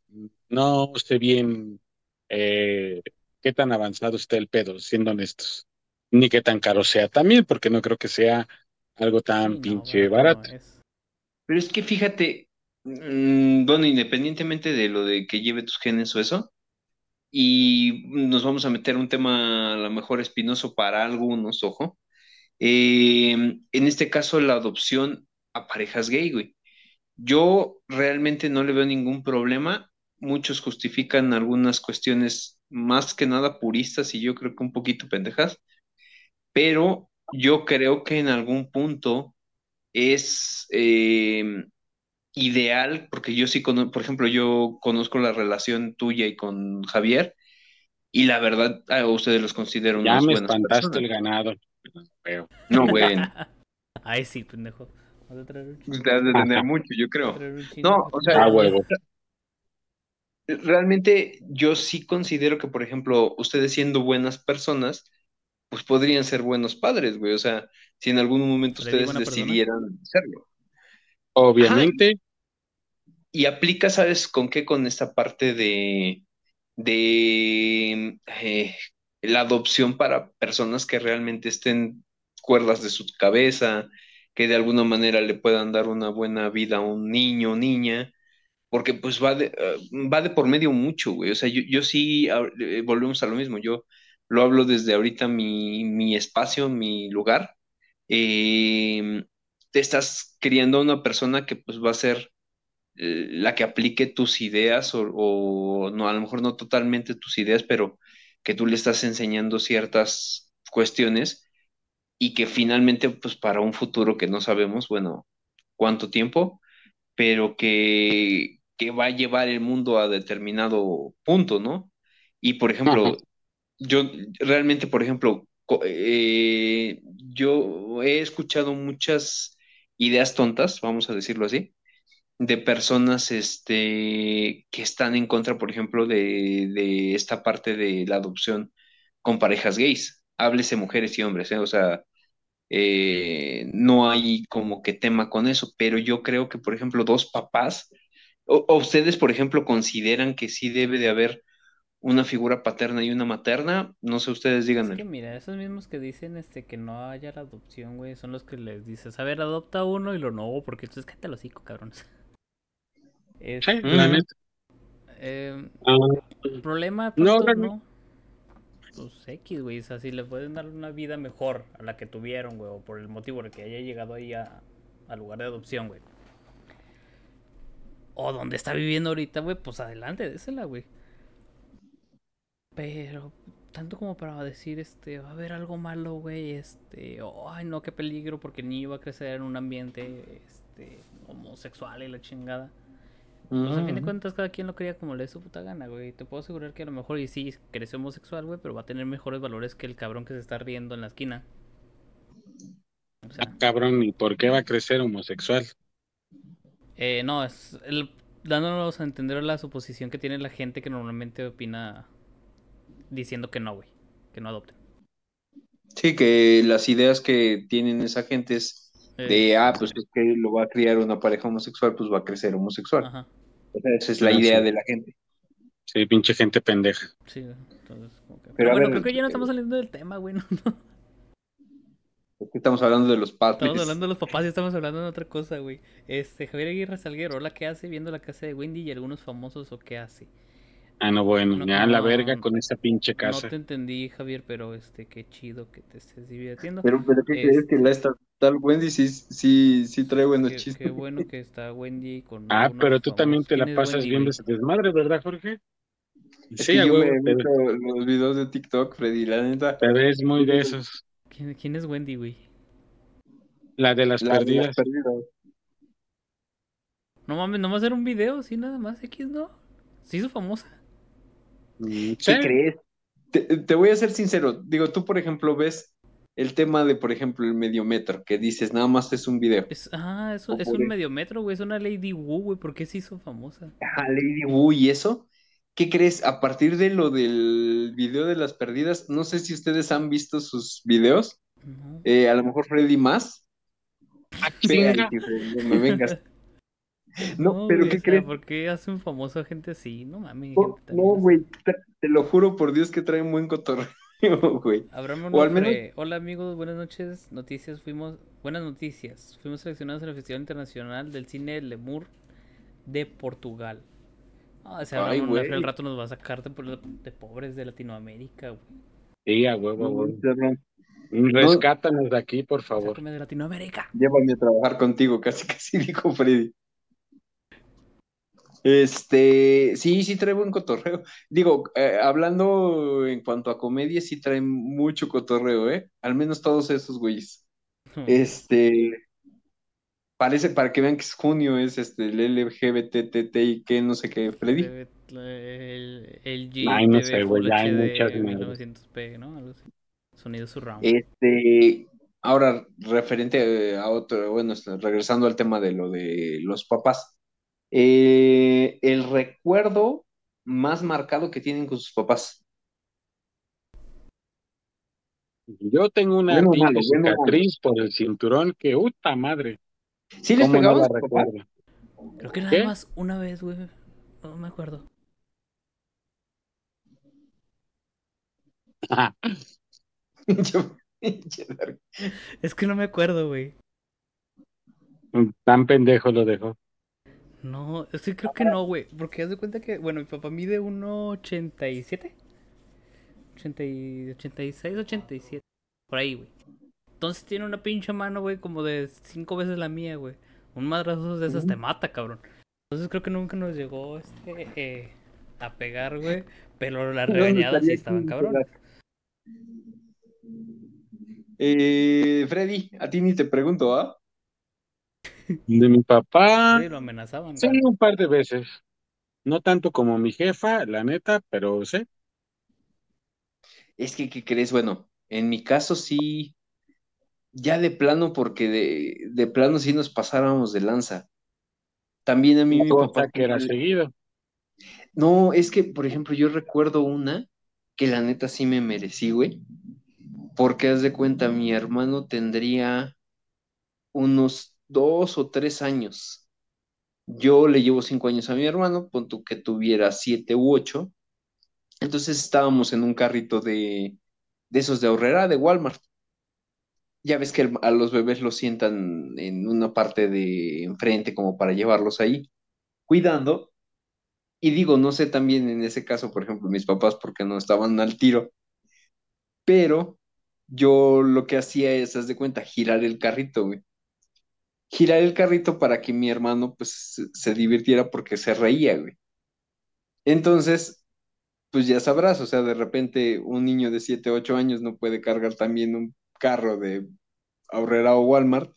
no sé bien eh, qué tan avanzado está el pedo, siendo honestos. Ni qué tan caro sea también, porque no creo que sea algo tan Sí, no, pinche barato no barato. es. Pero es que fíjate, mm, bueno, independientemente de lo de que lleve tus genes o eso, y nos vamos a meter un tema a lo mejor espinoso para algunos, ojo. eh, en este caso, la adopción a parejas gay, güey. Yo realmente no le veo ningún problema. Muchos justifican algunas cuestiones más que nada puristas y yo creo que un poquito pendejas, pero yo creo que en algún punto es eh, ideal, porque yo sí conozco, por ejemplo, yo conozco la relación tuya y con Javier, y la verdad a ustedes los considero Ya unas me buenas espantaste el ganado. No, güey, Ay, sí, pendejo. Vas a traer un chingo. te has de tener mucho, yo creo. No, o sea, Ah, huevo. realmente yo sí considero que, por ejemplo, ustedes siendo buenas personas, pues podrían ser buenos padres, güey. O sea, si en algún momento ¿Freddy ustedes buena persona? decidieran Obviamente, Y aplica, ¿sabes con qué? Con esta parte de, de eh, la adopción para personas que realmente estén cuerdas de su cabeza, que de alguna manera le puedan dar una buena vida a un niño o niña, porque pues va de, eh, va de por medio mucho, güey. O sea, yo, yo sí, a- eh, volvemos a lo mismo, yo lo hablo desde ahorita mi, mi espacio, mi lugar. Eh, te estás criando a una persona que pues va a ser eh, la que aplique tus ideas o, o no, a lo mejor no totalmente tus ideas, pero que tú le estás enseñando ciertas cuestiones y que finalmente, pues para un futuro que no sabemos, bueno, cuánto tiempo, pero que, que va a llevar el mundo a determinado punto, ¿no? Y por ajá. ejemplo, yo realmente, por ejemplo, eh, yo he escuchado muchas ideas tontas, vamos a decirlo así, de personas este, que están en contra, por ejemplo, de, de esta parte de la adopción con parejas gays. Háblese mujeres y hombres, ¿eh? O sea, eh, no hay como que tema con eso, pero yo creo que, por ejemplo, dos papás, o, o ustedes, por ejemplo, consideran que sí debe de haber una figura paterna y una materna, no sé, ustedes Es que díganme. mira, esos mismos que dicen este que no haya la adopción, güey, son los que les dices, a ver, adopta uno y lo no, porque entonces. Es, Sí, la Mm. neta. eh, Ah, problema No, tanto, realmente- no. Pues X, güey, o sea, si le pueden dar una vida mejor a la que tuvieron, güey, o por el motivo el que haya llegado ahí a, al lugar de adopción, güey. O donde está viviendo ahorita, güey, pues adelante, désela, güey. Pero tanto como para decir, este, va a haber algo malo, güey, este, ay, no, qué peligro, porque el niño va a crecer en un ambiente, este, homosexual y la chingada. Pues a fin de Ujú. cuentas, cada quien lo crea como le dé su puta gana, güey. Te puedo asegurar que a lo mejor, y sí, creció homosexual, güey, pero va a tener mejores valores que el cabrón que se está riendo en la esquina. O sea, cabrón, ¿y por qué va a crecer homosexual? eh, no, es el, dándonos a entender la suposición que tiene la gente que normalmente opina diciendo que no, güey, que no adopten. Sí, que las ideas que tienen esa gente es de, Es- ah, pues es que lo va a criar una pareja homosexual, pues va a crecer homosexual. Ajá, O sea, esa es la Ah, idea sí. de la gente. Sí, pinche gente pendeja. sí, entonces, que- Pero Pero a bueno, ver, creo que ya no eh, estamos saliendo del tema, güey. No, estamos hablando de los padres. Estamos hablando de los papás y estamos hablando de otra cosa, güey. Este, Javier Aguirre Salguero, hola, ¿qué hace viendo la casa de Wendy y algunos famosos o qué hace? Ah, no, bueno, No, ya la no, verga con esa pinche No casa. te entendí, Javier, pero este, qué chido que te estés divirtiendo. Pero, pero ¿qué crees que la esta tal Wendy sí, sí, sí trae buenos Qué, chistes? qué bueno que está Wendy con Ah, pero tú también te la ¿Quién es pasas Wendy, viendo güey? ese desmadre, ¿verdad, Jorge? Es Sí, que yo huevo, me los videos de TikTok, Freddy, la neta. te ves muy de esos. ¿Quién, quién es Wendy, güey? La de las La de las perdidas. perdidas. No mames, no va a hacer un video, sí, nada más, X, ¿no? Se hizo famosa. Mm, ¿Qué sí. crees? Te, te voy a ser sincero. Digo, tú, por ejemplo, ves el tema de, por ejemplo, el mediometro, que dices, nada más es un video. Es, ah, es por un mediometro, güey, es una Lady Wu, güey, ¿por qué se hizo famosa? Ajá, Lady Wu y eso. ¿Qué crees? A partir de lo del video de las perdidas, no sé si ustedes han visto sus videos. Eh, a lo mejor Freddy más. Ah, me vengas. No, pero güey, ¿qué o sea, crees? ¿por qué hacen famoso a gente así? No mames, No, gente güey, te, te lo juro por Dios que traen buen cotorreo, güey. Abraham O al menos, hola amigos, buenas noches, noticias, fuimos, buenas noticias, fuimos seleccionados en el Festival Internacional del Cine Lemur de Portugal. Ah, ay, Abraham Onofre al güey. rato nos va a sacar de, por- de pobres de Latinoamérica, güey. Sí, a huevo, huevo. cabrón. Rescátanos de aquí, por favor. Sácame de Latinoamérica. Llévame a trabajar contigo, casi casi dijo Freddy. Este, sí, sí trae buen cotorreo. Digo, eh, hablando en cuanto a comedia, sí trae mucho cotorreo, ¿eh? Al menos todos esos güeyes. Este, parece, para que vean que es junio, es este, el LGBTTI, que no sé qué, Freddy. El, el Ay, no sé, güey, hay muchas madres. 1900p, ¿no? Algo así. Sonido surround. Este, ahora, referente a otro, bueno, este, regresando al tema de lo de los papás. Eh, el recuerdo más marcado que tienen con sus papás. Yo tengo una Bueno cicatriz por el cinturón que, puta madre, ¿Sí les ¿cómo no pegaban la a sus papás? recuerdo? Creo que nada ¿Qué? más una vez, güey. No me acuerdo. Es que no me acuerdo, güey. Tan pendejo lo dejó. No, es que creo que no, güey. Porque haz de cuenta que, bueno, mi papá mide 1,87. 80 y- 86, 87. Por ahí, güey. Entonces tiene una pinche mano, güey, como de cinco veces la mía, güey. Un madrazo de esas te mata, cabrón. Entonces creo que nunca nos llegó este eh, a pegar, güey. Pero las ¿Dónde regañadas sí estaban cabrón. Eh, Freddy, a ti ni te pregunto, ¿ah? De mi papá, Sí, lo amenazaban. sí, un par de veces. No tanto como mi jefa, la neta, pero sí. Es que, ¿qué crees? Bueno, en mi caso sí, ya de plano, porque de, de plano sí nos pasáramos de lanza. También a mí mi papá que era seguido. No, es que, por ejemplo, yo recuerdo una que la neta sí me merecí, güey. Porque haz de cuenta, mi hermano tendría unos dos o tres años. Yo le llevo cinco años a mi hermano, pon que tuviera siete u ocho. Entonces estábamos en un carrito de, de esos de ahorrera de Walmart. Ya ves que a los bebés los sientan en una parte de enfrente como para llevarlos ahí, cuidando. Y digo, no sé también en ese caso, por ejemplo, mis papás porque no estaban al tiro, pero yo lo que hacía es, haz de cuenta, girar el carrito, güey. Girar el carrito para que mi hermano pues se, divirtiera porque se reía, güey. Entonces, pues ya sabrás, o sea, de repente un niño de 7, 8 años no puede cargar también un carro de Aurrera o Walmart,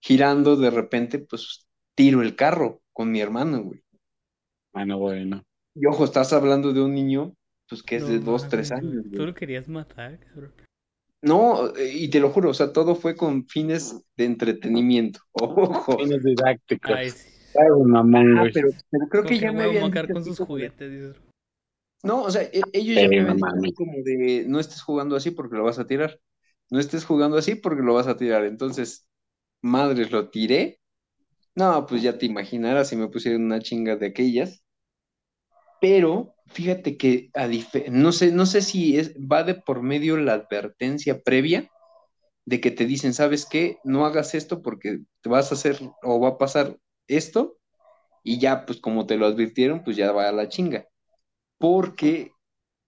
girando de repente, pues tiro el carro con mi hermano, güey. Bueno, bueno. Y ojo, estás hablando de un niño, pues que es No de 2, 3 mames, güey. años, Tú güey. lo querías matar, cabrón. No, eh, y te lo juro, o sea, todo fue con fines de entretenimiento. Ojo. Fines didácticos. Ay, sí. Ay, mamón, Ah, pero, pero creo que que ya voy me a habían dicho con sus juguetes. No, o sea, e- ellos ya me habían dicho como de, no estés jugando así porque lo vas a tirar. No estés jugando así porque lo vas a tirar. Entonces, madres, lo tiré. No, pues ya te imaginarás si me pusieron una chinga de aquellas. Pero fíjate que a no sé, no sé si es, va de por medio la advertencia previa de que te dicen, ¿sabes qué? No hagas esto porque te vas a hacer o va a pasar esto. Y ya, pues como te lo advirtieron, pues ya va a la chinga. Porque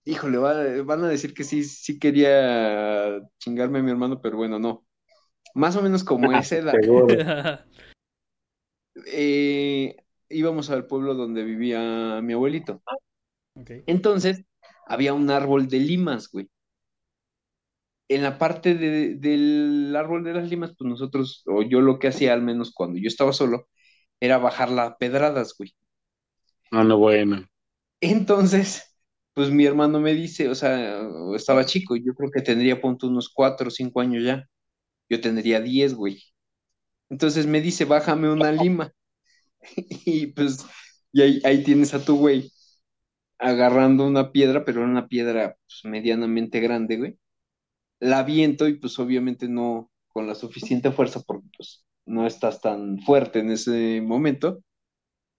Híjole, va- van a decir que sí, sí quería chingarme a mi hermano, pero bueno, no. Más o menos como esa edad, eh, íbamos al pueblo donde vivía mi abuelito. Entonces, había un árbol de limas, güey. En la parte de- del árbol de las limas, pues nosotros, o yo lo que hacía, al menos cuando yo estaba solo, era bajar las pedradas, güey. No, no, bueno. Entonces, pues mi hermano me dice, o sea, estaba chico, yo creo que tendría, punto, unos cuatro o cinco años ya. Yo tendría diez, güey. Entonces me dice, bájame una lima. Y pues, y ahí, ahí tienes a tu güey agarrando una piedra, pero era una piedra pues, medianamente grande, güey. La aviento y pues obviamente no con la suficiente fuerza porque pues no estás tan fuerte en ese momento.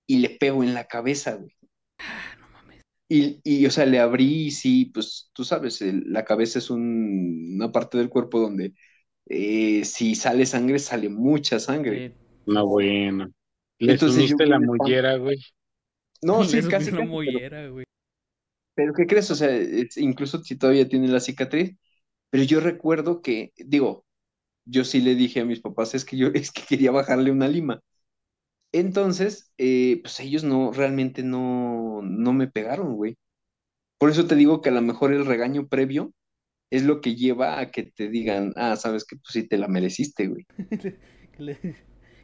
y le pego en la cabeza, güey. Ah, no mames. Y, y, o sea, le abrí y sí, pues tú sabes, el- la cabeza es un- una parte del cuerpo donde eh, si sale sangre, sale mucha sangre. Sí, No, bueno. Le Entonces yo sumiste la mollera, güey. No, sí, casi, pero, mollera, güey. pero ¿qué crees? O sea, es- incluso si todavía tiene la cicatriz, pero yo recuerdo que, digo, yo sí le dije a mis papás, es que yo, es que quería bajarle una lima. Entonces, eh, pues ellos no, realmente no, no me pegaron, güey. Por eso te digo que a lo mejor el regaño previo es lo que lleva a que te digan, ah, sabes que pues sí te la mereciste, güey. que, le,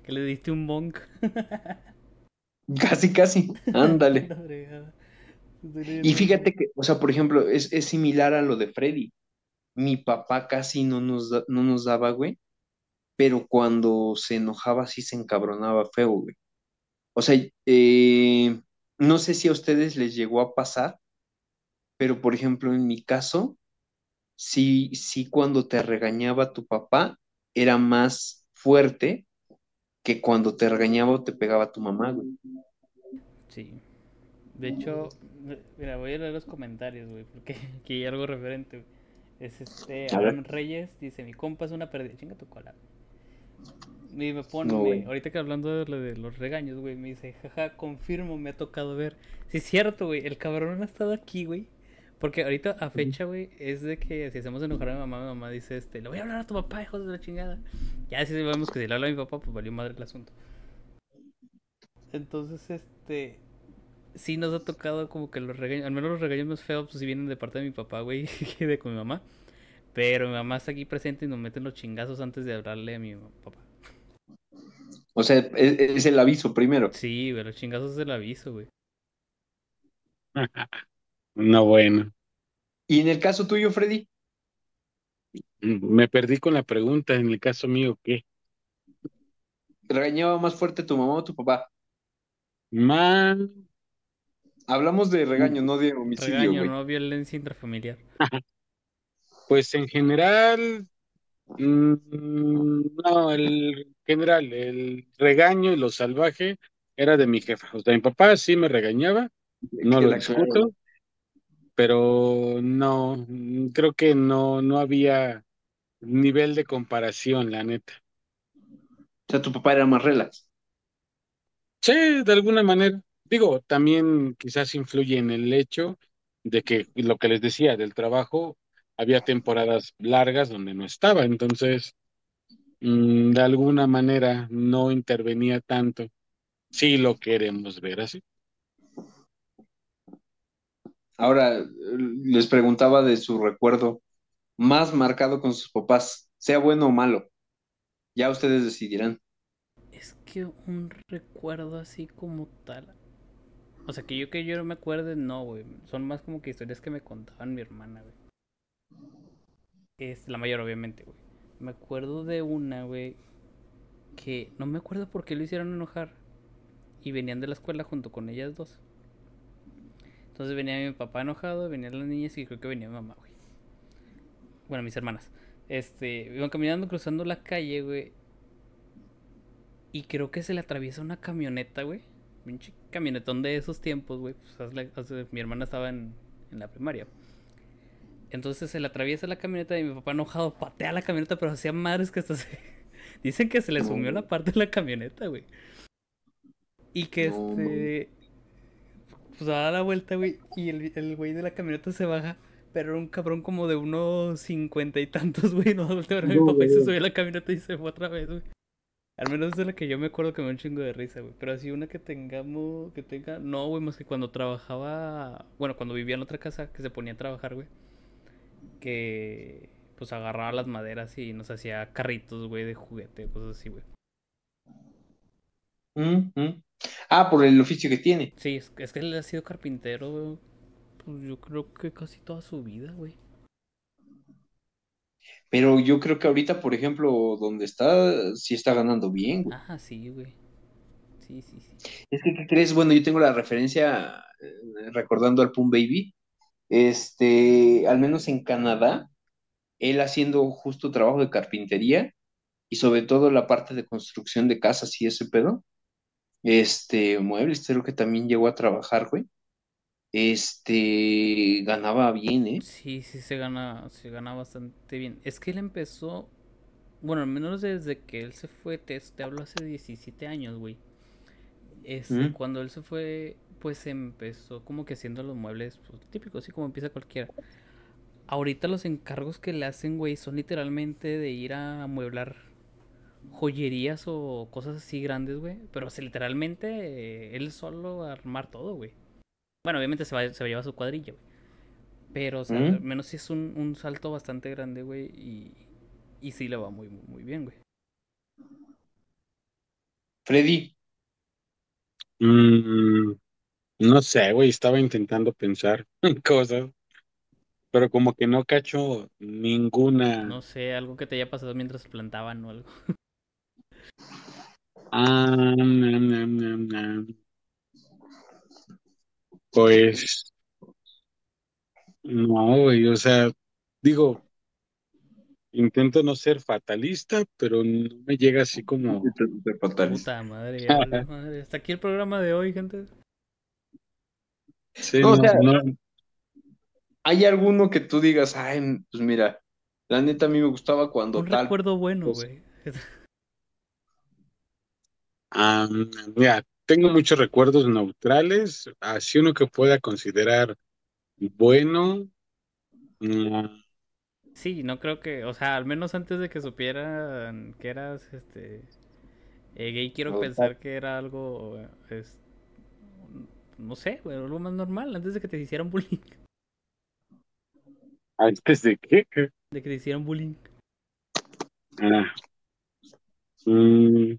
que le diste un bonk. Casi, casi, ándale. Y fíjate que, o sea, por ejemplo, es, es similar a lo de Freddy. Mi papá casi no nos, da- no nos daba, güey, pero cuando se enojaba sí se encabronaba feo, güey. O sea, eh, no sé si a ustedes les llegó a pasar, pero por ejemplo, en mi caso, sí, sí cuando te regañaba tu papá era más fuerte que cuando te regañaba te pegaba tu mamá, güey. Sí. De hecho, mira, voy a leer los comentarios, güey, porque aquí hay algo referente, güey. Es este, A ver. Abraham Reyes, dice, mi compa es una pérdida. Chinga tu cola. güey. Y me pone, No, güey. ahorita que hablando de, lo de los regaños, güey, me dice, jaja, confirmo, me ha tocado ver. Sí, es cierto, güey, el cabrón ha estado aquí, güey. Porque ahorita a fecha, güey, es de que si hacemos enojar a mi mamá, mi mamá dice, este, le voy a hablar a tu papá, hijos de la chingada. Ya si sabemos que si le habla a mi papá, pues valió madre el asunto. Entonces, este, sí nos ha tocado como que los regaños, al menos los regaños más feos, pues sí vienen de parte de mi papá, güey, que de con mi mamá. Pero mi mamá está aquí presente y nos meten los chingazos antes de hablarle a mi papá. O sea, es, es el aviso primero. Sí, güey, los chingazos del aviso, güey. No, bueno. Y en el caso tuyo, Freddy, Me perdí con la pregunta. En el caso mío, ¿qué? ¿regañaba más fuerte tu mamá o tu papá? Más. Hablamos de regaño, no de homicidio, Regaño, güey. no violencia intrafamiliar. Pues en general, mm, no, el general, el regaño y lo salvaje era de mi jefa. O sea, mi papá sí me regañaba, no lo Queda claro. discuto, pero no, mm, creo que no, no había nivel de comparación, la neta. O sea, tu papá era más relax. Sí, de alguna manera. Digo, también quizás influye en el hecho de que lo que les decía del trabajo, había temporadas largas donde no estaba, entonces mm, de alguna manera no intervenía tanto. Si lo queremos ver así. Ahora, eh, les preguntaba de su recuerdo más marcado con sus papás, sea bueno o malo. Ya ustedes decidirán. Es que un recuerdo así como tal. O sea, que yo que yo no me acuerde, no, güey. Son más como que historias que me contaban mi hermana, güey. Es la mayor, obviamente, güey. Me acuerdo de una, güey, que no me acuerdo por qué lo hicieron enojar. Y venían de la escuela junto con ellas dos. Entonces venía mi papá enojado, venían las niñas y creo que venía mi mamá, güey. Bueno, mis hermanas. Este, iban caminando, cruzando la calle, güey. Y creo que se le atraviesa una camioneta, güey. Pinche camionetón de esos tiempos, güey. Pues, hazle- hazle- mi hermana estaba en, en la primaria. Entonces se le atraviesa la camioneta y mi papá enojado patea la camioneta, pero hacía madres que hasta se... Dicen que se le sumió la parte de la camioneta, güey. Y que No, este... Pues da la vuelta, güey. Y el, el güey de la camioneta se baja. Pero era un cabrón como de unos cincuenta y tantos, güey. No volteó a ver a mi No, papá y se subió a la camioneta y se fue otra vez, güey. Al menos de la que yo me acuerdo que me da un chingo de risa, güey. Pero así una que tengamos, que tenga... No, güey, más que cuando trabajaba... Bueno, cuando vivía en otra casa, que se ponía a trabajar, güey. Que... Pues agarraba las maderas y nos hacía carritos, güey, de juguete, cosas así, güey. Mm, mm. Ah, por el oficio que tiene. Sí, es, es que él ha sido carpintero. Pues yo creo que casi toda su vida, güey. Pero yo creo que ahorita, por ejemplo, donde está, sí está ganando bien, güey. Ah, sí, güey. Sí, sí, sí. Es que, ¿qué crees? Bueno, yo tengo la referencia, eh, recordando al Pum Baby, este, al menos en Canadá, él haciendo justo trabajo de carpintería y sobre todo la parte de construcción de casas y ese pedo, este, muebles, creo que también llegó a trabajar, güey. Este, ganaba bien, ¿eh? Sí, sí se gana, se gana bastante bien. Es que él empezó, bueno, al menos desde que él se fue, te, te hablo hace 17 años, güey. Este, ¿Mm? cuando él se fue, pues empezó como que haciendo los muebles pues, típicos, así como empieza cualquiera. Ahorita los encargos que le hacen, güey, son literalmente de ir a amueblar joyerías o cosas así grandes, güey. Pero o sea, literalmente eh, él solo a armar todo, güey. Bueno, obviamente se va, se va a llevar su cuadrilla, güey. Pero, o sea, ¿Mm? al menos sí es un, un salto bastante grande, güey. Y, y sí le va muy, muy, muy bien, güey. Freddy, Mm, no sé, güey, estaba intentando pensar en cosas, pero como que no cacho ninguna. No sé, algo que te haya pasado mientras plantaban o algo. Ah. Pues no, güey, o sea, digo, intento no ser fatalista, pero no me llega así como, Puta madre, ya valió madre. Hasta aquí el programa de hoy, gente. sí, No, o no, sea, no, ¿hay alguno que tú digas, ay, pues mira, la neta a mí me gustaba cuando Un tal? recuerdo bueno, Pues- ah, mira, tengo muchos recuerdos neutrales, así uno que pueda considerar bueno. mm, Sí, no creo que, o sea, al menos antes de que supieran que eras, este, eh, gay, quiero No, pensar que era algo, es, no sé, algo más normal, antes de que te hicieran bullying, ¿Antes de qué? de que te hicieran bullying. Ah, mm,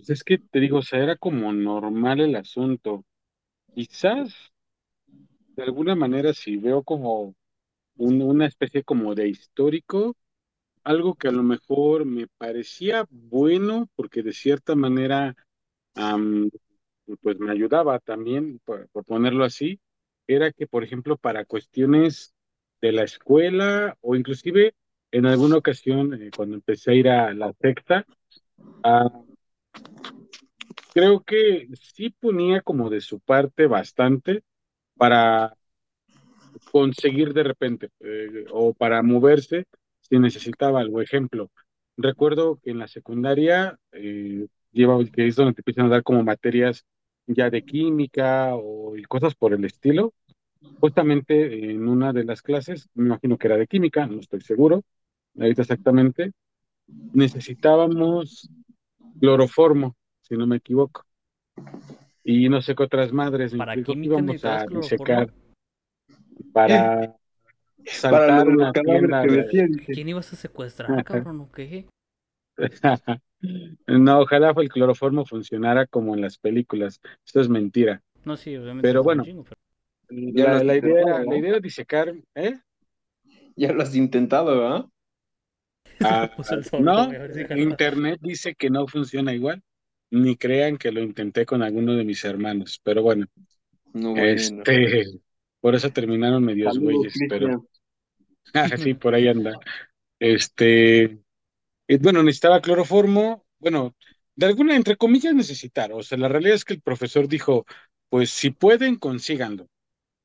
pues es que te digo, o sea, era como normal el asunto. Quizás, de alguna manera, si veo como un- una especie como de histórico, algo que a lo mejor me parecía bueno, porque de cierta manera, pues me ayudaba también, por, ponerlo así, era que, por ejemplo, para cuestiones de la escuela o inclusive en alguna ocasión, eh, cuando empecé a ir a la secta, ah, creo que sí ponía como de su parte bastante para conseguir de repente eh, o para moverse si necesitaba algo. Ejemplo, recuerdo que en la secundaria, eh, lleva, que es donde te empiezan a dar como materias ya de química o y cosas por el estilo. Justamente en una de las clases, me imagino que era de química, no estoy seguro, ahorita exactamente, necesitábamos cloroformo, si no me equivoco. Y no sé qué otras madres, Para química íbamos a disecar para Para lo saltar los una cadáveres tienda que de... decía, ¿A dice, quién ibas a secuestrar, cabrón, o qué? No, ojalá el cloroformo funcionara como en las películas. Esto es mentira. No, sí, obviamente Pero bueno, chingo, pero la, la idea la idea era disecar, ¿eh? ya lo has intentado, ¿verdad? Ah, solo, no, internet dice que no funciona igual. Ni crean que lo intenté con alguno de mis hermanos. Pero bueno, No, bueno. este, por eso terminaron medios güeyes, pero sí, por ahí anda. Este, y bueno, necesitaba cloroformo, bueno, de alguna, entre comillas, necesitar. O sea, la realidad es que el profesor dijo, pues si pueden, consíganlo.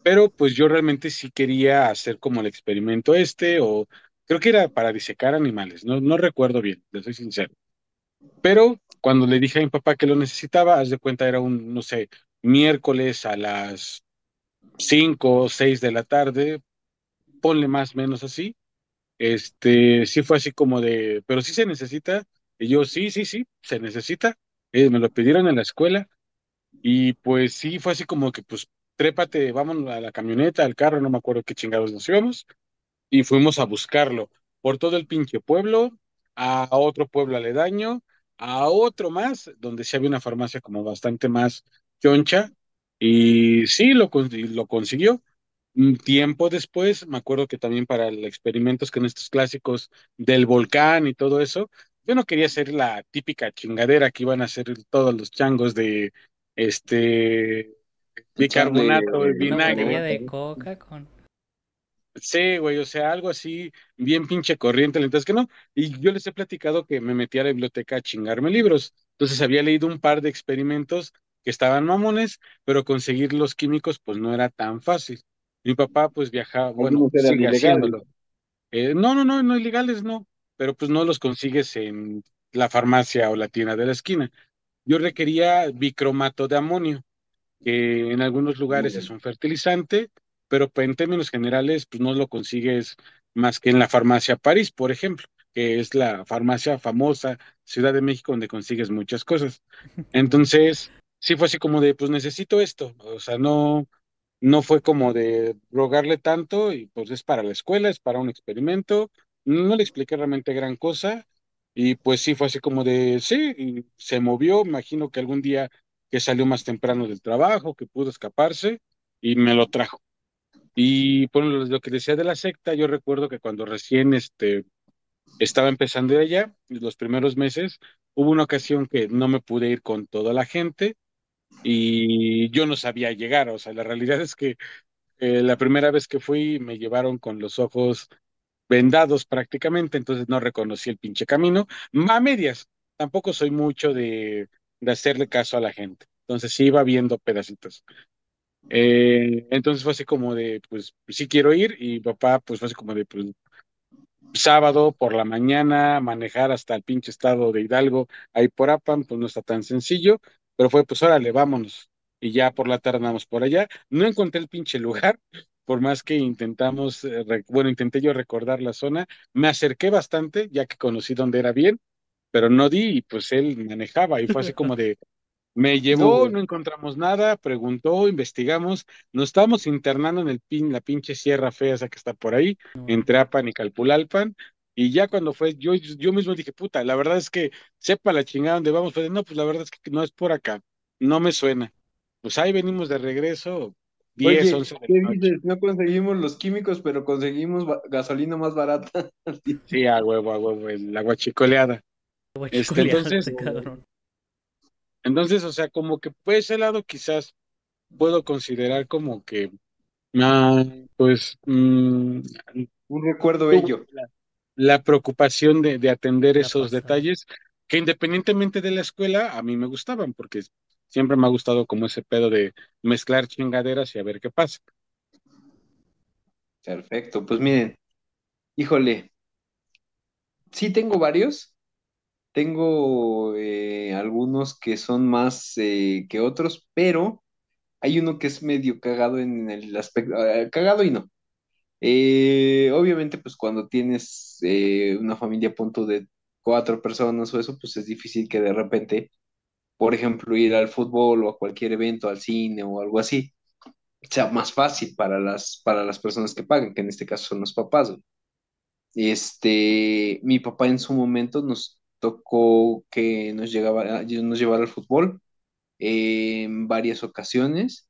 Pero pues yo realmente sí quería hacer como el experimento este, o creo que era para disecar animales, no, no recuerdo bien, le soy sincero. Pero cuando le dije a mi papá que lo necesitaba, haz de cuenta era un, no sé, miércoles a las 5 o 6 de la tarde, ponle más o menos así. Este, sí fue así como de, pero sí se necesita. Y yo, sí, sí, sí, se necesita. Eh, me lo pidieron en la escuela y pues sí fue así como que, pues, trépate, vámonos a la camioneta, al carro, no me acuerdo qué chingados nos íbamos, y fuimos a buscarlo por todo el pinche pueblo, a otro pueblo aledaño, a otro más, donde sí había una farmacia como bastante más choncha, y sí, lo, lo consiguió. Un tiempo después, me acuerdo que también para los experimentos con estos clásicos del volcán y todo eso, yo no quería hacer la típica chingadera que iban a hacer todos los changos de este bicarbonato y Una botella vinagre. de coca con... Sí, güey, o sea, algo así bien pinche corriente, entonces que no. Y yo les he platicado que me metí a la biblioteca a chingarme libros. Entonces había leído un par de experimentos que estaban mamones, pero conseguir los químicos pues no era tan fácil. Mi papá pues viajaba, bueno, Algunos eran sigue ilegales. haciéndolo. Eh, no, no, no, no ilegales no, pero pues no los consigues en la farmacia o la tienda de la esquina. Yo requería bicromato de amonio, que en algunos lugares es un fertilizante, pero en términos generales pues no lo consigues más que en la farmacia París, por ejemplo, que es la farmacia famosa Ciudad de México donde consigues muchas cosas. Entonces, sí fue así como de, pues necesito esto, o sea, no, no fue como de rogarle tanto y pues es para la escuela, es para un experimento. No le expliqué realmente gran cosa y pues sí fue así como de, sí, y se movió, imagino que algún día que salió más temprano del trabajo, que pudo escaparse y me lo trajo. Y por lo que decía de la secta, yo recuerdo que cuando recién este, estaba empezando allá, los primeros meses, hubo una ocasión que no me pude ir con toda la gente y yo no sabía llegar, o sea, la realidad es que eh, la primera vez que fui me llevaron con los ojos vendados prácticamente, entonces no reconocí el pinche camino, a medias, tampoco soy mucho de, de hacerle caso a la gente, entonces sí iba viendo pedacitos. Eh, entonces fue así como de, pues sí quiero ir y papá pues fue así como de, pues sábado por la mañana, manejar hasta el pinche estado de Hidalgo, ahí por Apan, pues no está tan sencillo, pero fue pues órale, vámonos. Y ya por la tarde andamos por allá. No encontré el pinche lugar, por más que intentamos, eh, bueno, intenté yo recordar la zona, me acerqué bastante, ya que conocí dónde era bien, pero no di y pues él manejaba y fue así como de, me llevó, no, encontramos nada, preguntó, investigamos, nos estábamos internando en el pin, la pinche sierra fea esa que está por ahí, entre Apan y Calpulalpan, y ya cuando fue, yo, yo mismo dije, puta, la verdad es que sepa la chingada dónde vamos, pues no, pues la verdad es que no es por acá, no me suena. Pues ahí venimos de regreso, 10, Oye, 11 de ¿qué noche. dices? No conseguimos los químicos, pero conseguimos gasolina más barata. Sí, a huevo, a huevo, el agua chicoleada. Este, entonces, cabrón. Entonces, o sea, como que por ese lado quizás puedo considerar como que, ah, pues, mm, Un recuerdo bello. la, la preocupación de, de atender La esos detalles que independientemente de la escuela, a mí me gustaban, porque siempre me ha gustado como ese pedo de mezclar chingaderas y a ver qué pasa. Perfecto, pues miren, híjole, sí tengo varios. Tengo eh, algunos que son más eh, que otros, pero hay uno que es medio cagado en el aspecto, eh, cagado y no. Eh, obviamente, pues cuando tienes eh, una familia a punto de cuatro personas o eso, pues es difícil que de repente, por ejemplo, ir al fútbol o a cualquier evento, al cine o algo así, sea más fácil para las, para las personas que pagan, que en este caso son los papás. Este, mi papá en su momento nos tocó que nos llegaba, nos llevara al fútbol eh, en varias ocasiones.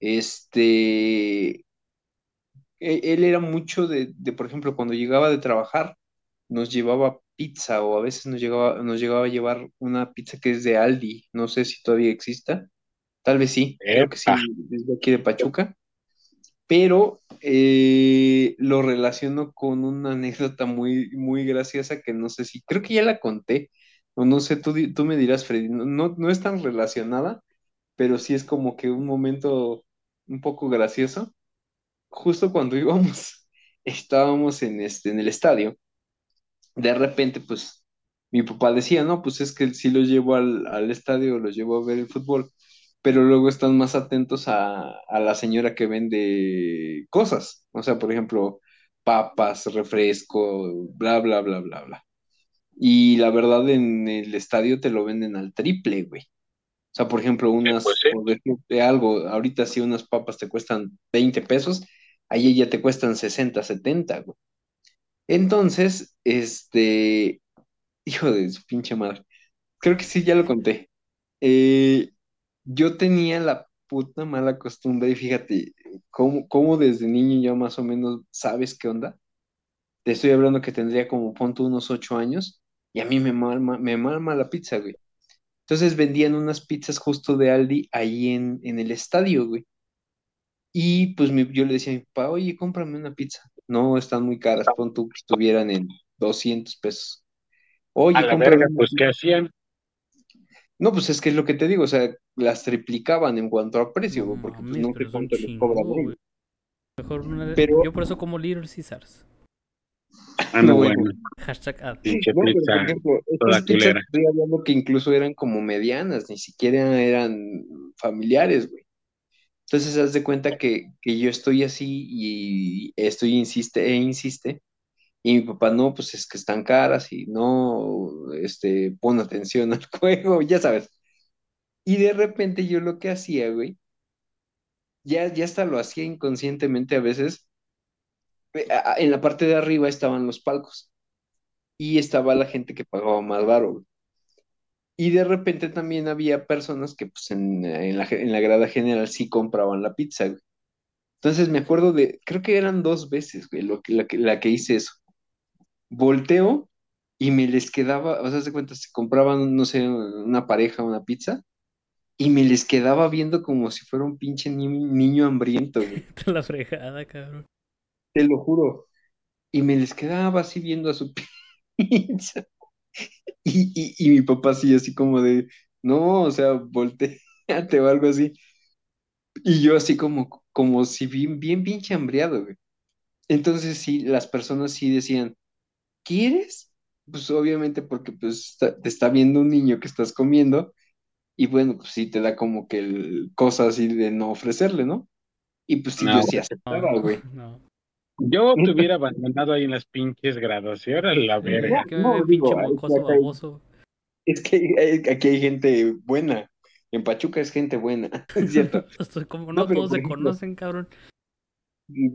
Este, e- él era mucho de, de, por ejemplo, cuando llegaba de trabajar, nos llevaba pizza o a veces nos llegaba, nos llegaba a llevar una pizza que es de Aldi, no sé si todavía exista, tal vez sí, creo que sí, Epa. desde aquí de Pachuca, pero eh, lo relaciono con una anécdota muy, muy graciosa que no sé si, creo que ya la conté, o no sé, tú, tú me dirás, Freddy, no, no, es tan relacionada, pero sí es como que un momento un poco gracioso. Justo cuando íbamos, estábamos en, este, en el estadio, de repente, pues, mi papá decía, no, pues es que sí los llevo al, al estadio, los llevo a ver el fútbol, pero luego están más atentos a, a la señora que vende cosas, o sea, por ejemplo, papas, refresco, bla, bla, bla, bla, bla. Y la verdad, en el estadio te lo venden al triple, güey. O sea, por ejemplo, Eh, pues unas, sí. por decirte algo, ahorita si unas papas te cuestan 20 pesos, ahí ya te cuestan 60, 70, güey. Entonces, este, hijo de su pinche madre, creo que sí, ya lo conté. Eh, yo tenía la puta mala costumbre, y fíjate, cómo, cómo desde niño ya más o menos sabes qué onda. Te estoy hablando que tendría como punto unos 8 años, y a mí me malma, me la pizza, güey. Entonces vendían unas pizzas justo de Aldi ahí en, en el estadio, güey. Y pues mi- yo le decía a mi papá, oye, cómprame una pizza. No, están muy caras, pon tú que estuvieran en 200 pesos. A Oye, la verga, pues, ¿qué hacían? No, pues es que es lo que te digo, o sea, las triplicaban en cuanto a precio, No güey, porque pues no pero sé cuánto les cobran güey. Mejor una- Pero- Yo por eso como Little Caesars. Ah, no, No, bueno. bueno. Hashtag ad. Pinche No, pero por pizza. ejemplo, toda estas pizzas culera. estoy hablando que incluso eran como medianas, ni siquiera eran familiares, güey. Entonces, haz de cuenta que, que yo estoy así y estoy insiste e insiste, y mi papá, no, pues es que están caras y no, este, pon atención al juego, ya sabes. Y de repente yo lo que hacía, güey, ya, ya hasta lo hacía inconscientemente a veces, eh, en la parte de arriba estaban los palcos y estaba la gente que pagaba más baro. Y de repente también había personas que pues en, en la, en la grada general sí compraban la pizza, güey. Entonces me acuerdo de, creo que eran dos veces, güey, lo que, la, que, la que hice eso. Volteo y me les quedaba, o sea, se cuenta, se compraban, no sé, una pareja, una pizza, y me les quedaba viendo como si fuera un pinche ni- niño hambriento, güey. La fregada, cabrón. Te lo juro. Y me les quedaba así viendo a su pizza. Y, y, y mi papá así, así como de, no, o sea, volteate o algo así. Y yo así como, como si bien, bien pinche hambriado, güey. Entonces sí, las personas sí decían, ¿quieres? Pues obviamente porque pues está- te está viendo un niño que estás comiendo y bueno, pues sí te da como que el, cosa así de no ofrecerle, ¿no? Y pues sí, No, yo sí aceptaba, No, güey. no. Yo te hubiera abandonado ahí en las pinches ahora la verga. Pinche mocoso baboso. Es que aquí hay gente buena. En Pachuca es gente buena, es cierto. Estoy como No, todos se conocen, cabrón.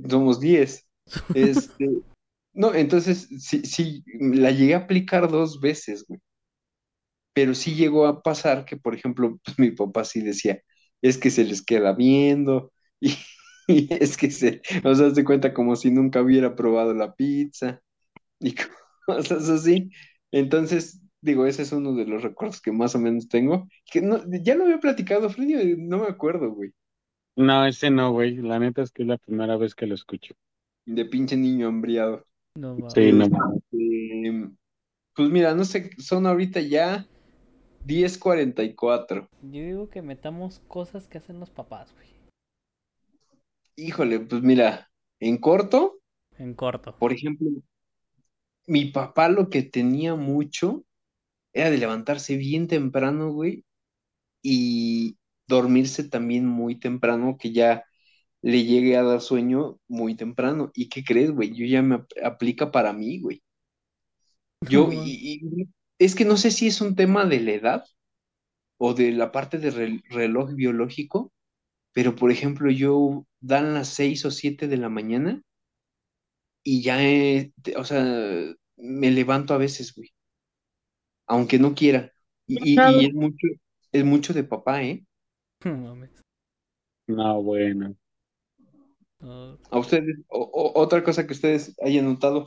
Somos 10. Este, no, entonces sí, sí, la llegué a aplicar dos veces, güey. Pero sí llegó a pasar que, por ejemplo, pues, mi papá sí decía, es que se les queda viendo, y, y es que se, o sea, se cuenta como si nunca hubiera probado la pizza, y cosas así. Entonces, digo, ese es uno de los recuerdos que más o menos tengo. Que no, ya lo había platicado, Freddy, no me acuerdo, güey, No, ese no, güey. La neta es que es la primera vez que lo escucho. de pinche niño hambriado. No mames. Sí, no. Este, pues mira, no sé, son ahorita ya 10:44. Yo digo que metamos cosas que hacen los papás, güey. Híjole, pues mira, en corto, En corto. por ejemplo, mi papá lo que tenía mucho era de levantarse bien temprano, güey, y dormirse también muy temprano, que ya le llegue a dar sueño muy temprano. ¿Y qué crees, güey? Yo ya me ap- aplica para mí, güey. Yo, No, y, y- es que no sé si es un tema de la edad o de la parte de rel- reloj biológico, pero por ejemplo, yo dan las seis o siete de la mañana y ya, he- te- o sea, me levanto a veces, güey, aunque no quiera. Y, y- y es mucho, es mucho de papá, ¿eh? no mames. No, bueno. A ustedes, o- o- otra cosa que ustedes hayan notado,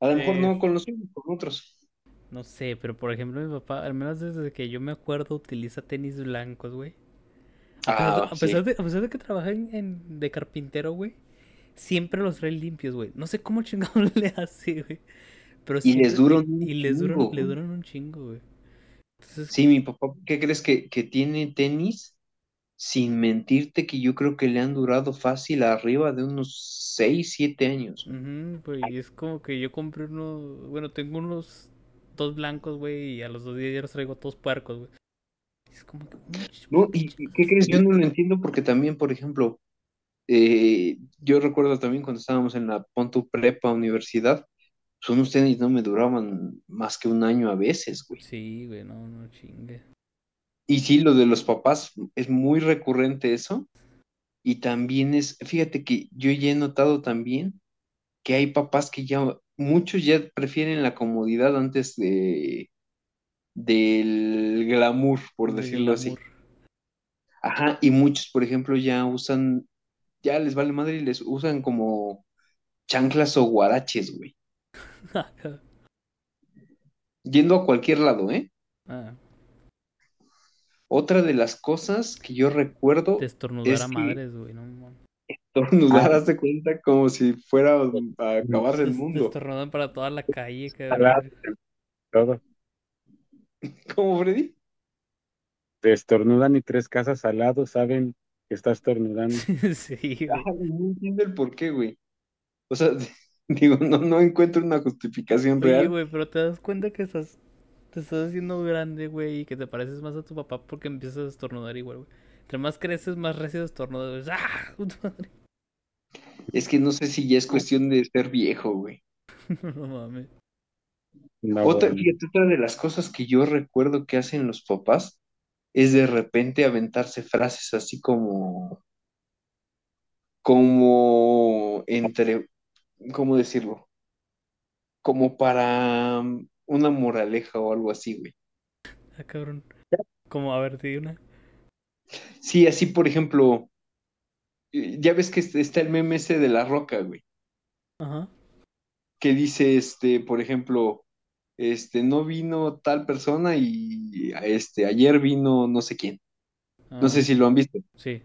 a lo mejor Eh, no con los suyos, con otros. no sé, pero por ejemplo mi papá, al menos desde que yo me acuerdo, utiliza tenis blancos, güey. A pesar, de, Ah, a pesar sí. de- a pesar de que trabaja en, en- de carpintero, güey, siempre los trae limpios, güey. No sé cómo chingados le hace, güey. Pero Y les duran un y les duran, chingo, le güey. duran un chingo, güey. Entonces, Sí, mi papá, ¿qué crees que, que tiene tenis? Sin mentirte que yo creo que le han durado fácil arriba de unos 6, 7 años. ujú, güey, y es como que yo compré unos, bueno, tengo unos dos blancos, güey, y a los dos días ya los traigo todos puercos, güey. Es como que... No, ¿y qué crees? Yo no lo entiendo porque también, por ejemplo, eh, yo recuerdo también cuando estábamos en la Pontu Prepa Universidad, son unos tenis no me duraban más que un año a veces, güey. Sí, güey, no, no chingue. Y sí, lo de los papás es muy recurrente eso. Y también es, fíjate que yo ya he notado también que hay papás que ya, muchos ya prefieren la comodidad antes de del glamour, por De decirlo así. Ajá, y muchos, por ejemplo, ya usan, ya les vale madre y les usan como chanclas o guaraches, güey. Yendo a cualquier lado, ¿eh? ah, Otra de las cosas que yo recuerdo de estornudar es a que- madres, güey, no estornudar, Ah. cuenta como si fuera a acabarse el mundo. Estornudan para toda la calle, cabrón. Todo. ¿Cómo, Freddy? te estornudan y tres casas al lado saben que estás estornudando. Sí, y no entiendo el por qué, güey. O sea, digo, no, no encuentro una justificación Oye, real. güey, pero te das cuenta que estás, te estás haciendo grande, güey, y que te pareces más a tu papá porque empiezas a estornudar igual, güey. Entre más creces, más recio estornudas. ¡Ah! Es que no sé si ya es cuestión de ser viejo, güey. No mames. No, Otra, bueno. fíjate, otra de las cosas que yo recuerdo que hacen los papás es de repente aventarse frases así como, como entre, ¿cómo decirlo? Como para una moraleja o algo así, güey. Ah, cabrón. Como, a ver, te di una. Sí, así por ejemplo, eh, ya ves que est- está el meme ese de la roca, güey, Ajá. que dice, este, por ejemplo, este, no vino tal persona y este, ayer vino no sé quién. No sé Ah, si lo han visto. sí.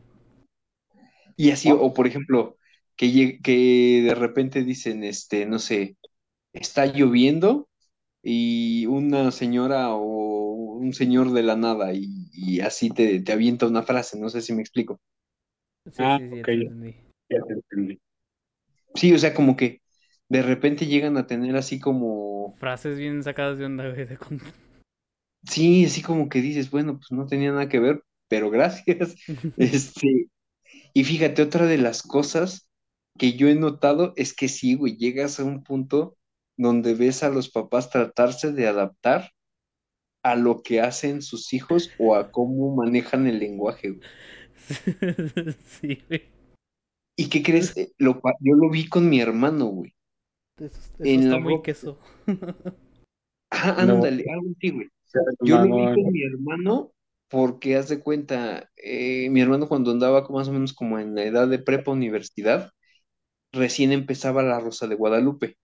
Y así, o por ejemplo, que, que de repente dicen, este, no sé, está lloviendo y una señora o un señor de la nada y, y así te, te avienta una frase, no sé si me explico. Sí, Ah, sí, sí, ya ok, te ya. entendí. Ya te entendí. Sí, o sea, como que de repente llegan a tener así como, Frases bien sacadas de onda, güey, de con- sí, así como que dices, bueno, pues no tenía nada que ver, pero gracias. Este, y fíjate, otra de las cosas que yo he notado es que sí, güey, llegas a un punto donde ves a los papás tratarse de adaptar a lo que hacen sus hijos o a cómo manejan el lenguaje, güey. Sí, güey. ¿Y qué crees? Lo, yo lo vi con mi hermano, güey. Eso, eso En está la muy queso. Ah, No, ándale, algo así, güey. Yo lo vi con mi hermano porque, haz de cuenta, eh, mi hermano cuando andaba más o menos como en la edad de prepa universidad, recién empezaba la Rosa de Guadalupe.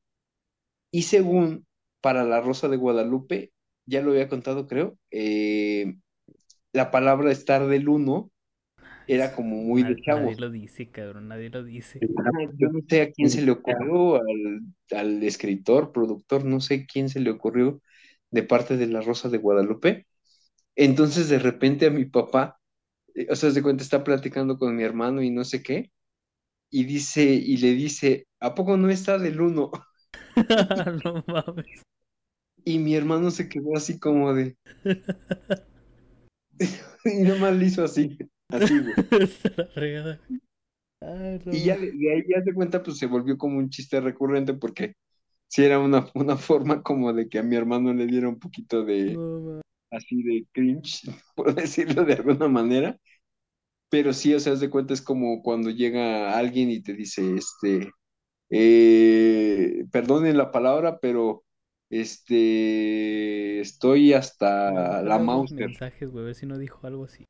Y según para la Rosa de Guadalupe, ya lo había contado, creo, eh, la palabra estar del uno era como muy de Nadie, chavos. nadie lo dice, cabrón, nadie lo dice. Yo no sé a quién se le ocurrió, al, al escritor, productor, no sé quién se le ocurrió de parte de la Rosa de Guadalupe. Entonces de repente a mi papá, eh, o sea, se cuenta, está platicando con mi hermano y no sé qué, y dice, y le dice, ¿a poco no está del uno? No mames. Y mi hermano se quedó así como de, y nomás le hizo así, así, güey. Ay, no Y ya de, ahí ya se cuenta, pues se volvió como un chiste recurrente porque sí era una, una forma como de que a mi hermano le diera un poquito de, No así de cringe, por decirlo de alguna manera. Pero sí, o sea, haz de cuenta es como cuando llega alguien y te dice, este, eh, perdonen la palabra, pero este, estoy hasta la déjale los Mauser. mensajes, güey, a ver si no dijo algo así.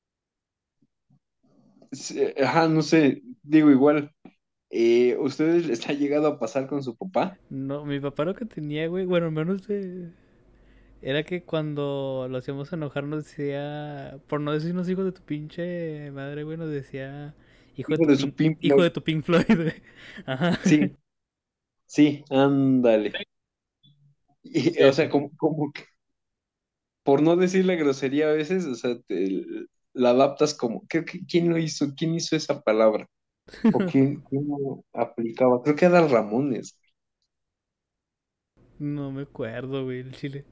Sí, Ajá, no sé, digo igual, eh, ¿ustedes les ha llegado a pasar con su papá? No, mi papá lo que tenía, güey, bueno, al menos de... Era que cuando lo hacíamos enojar nos decía, por no decirnos hijos de tu pinche madre, güey, nos decía hijo de Hijo tu de su hijo de tu Pink Floyd, güey. Ajá. Sí, sí, ándale. Y, o sea, como, como que, por no decirle grosería a veces, o sea, te, la adaptas como, creo que, ¿quién lo hizo? ¿Quién hizo esa palabra? ¿O quién, quién lo aplicaba? Creo que era Ramones. No me acuerdo, güey, el chile.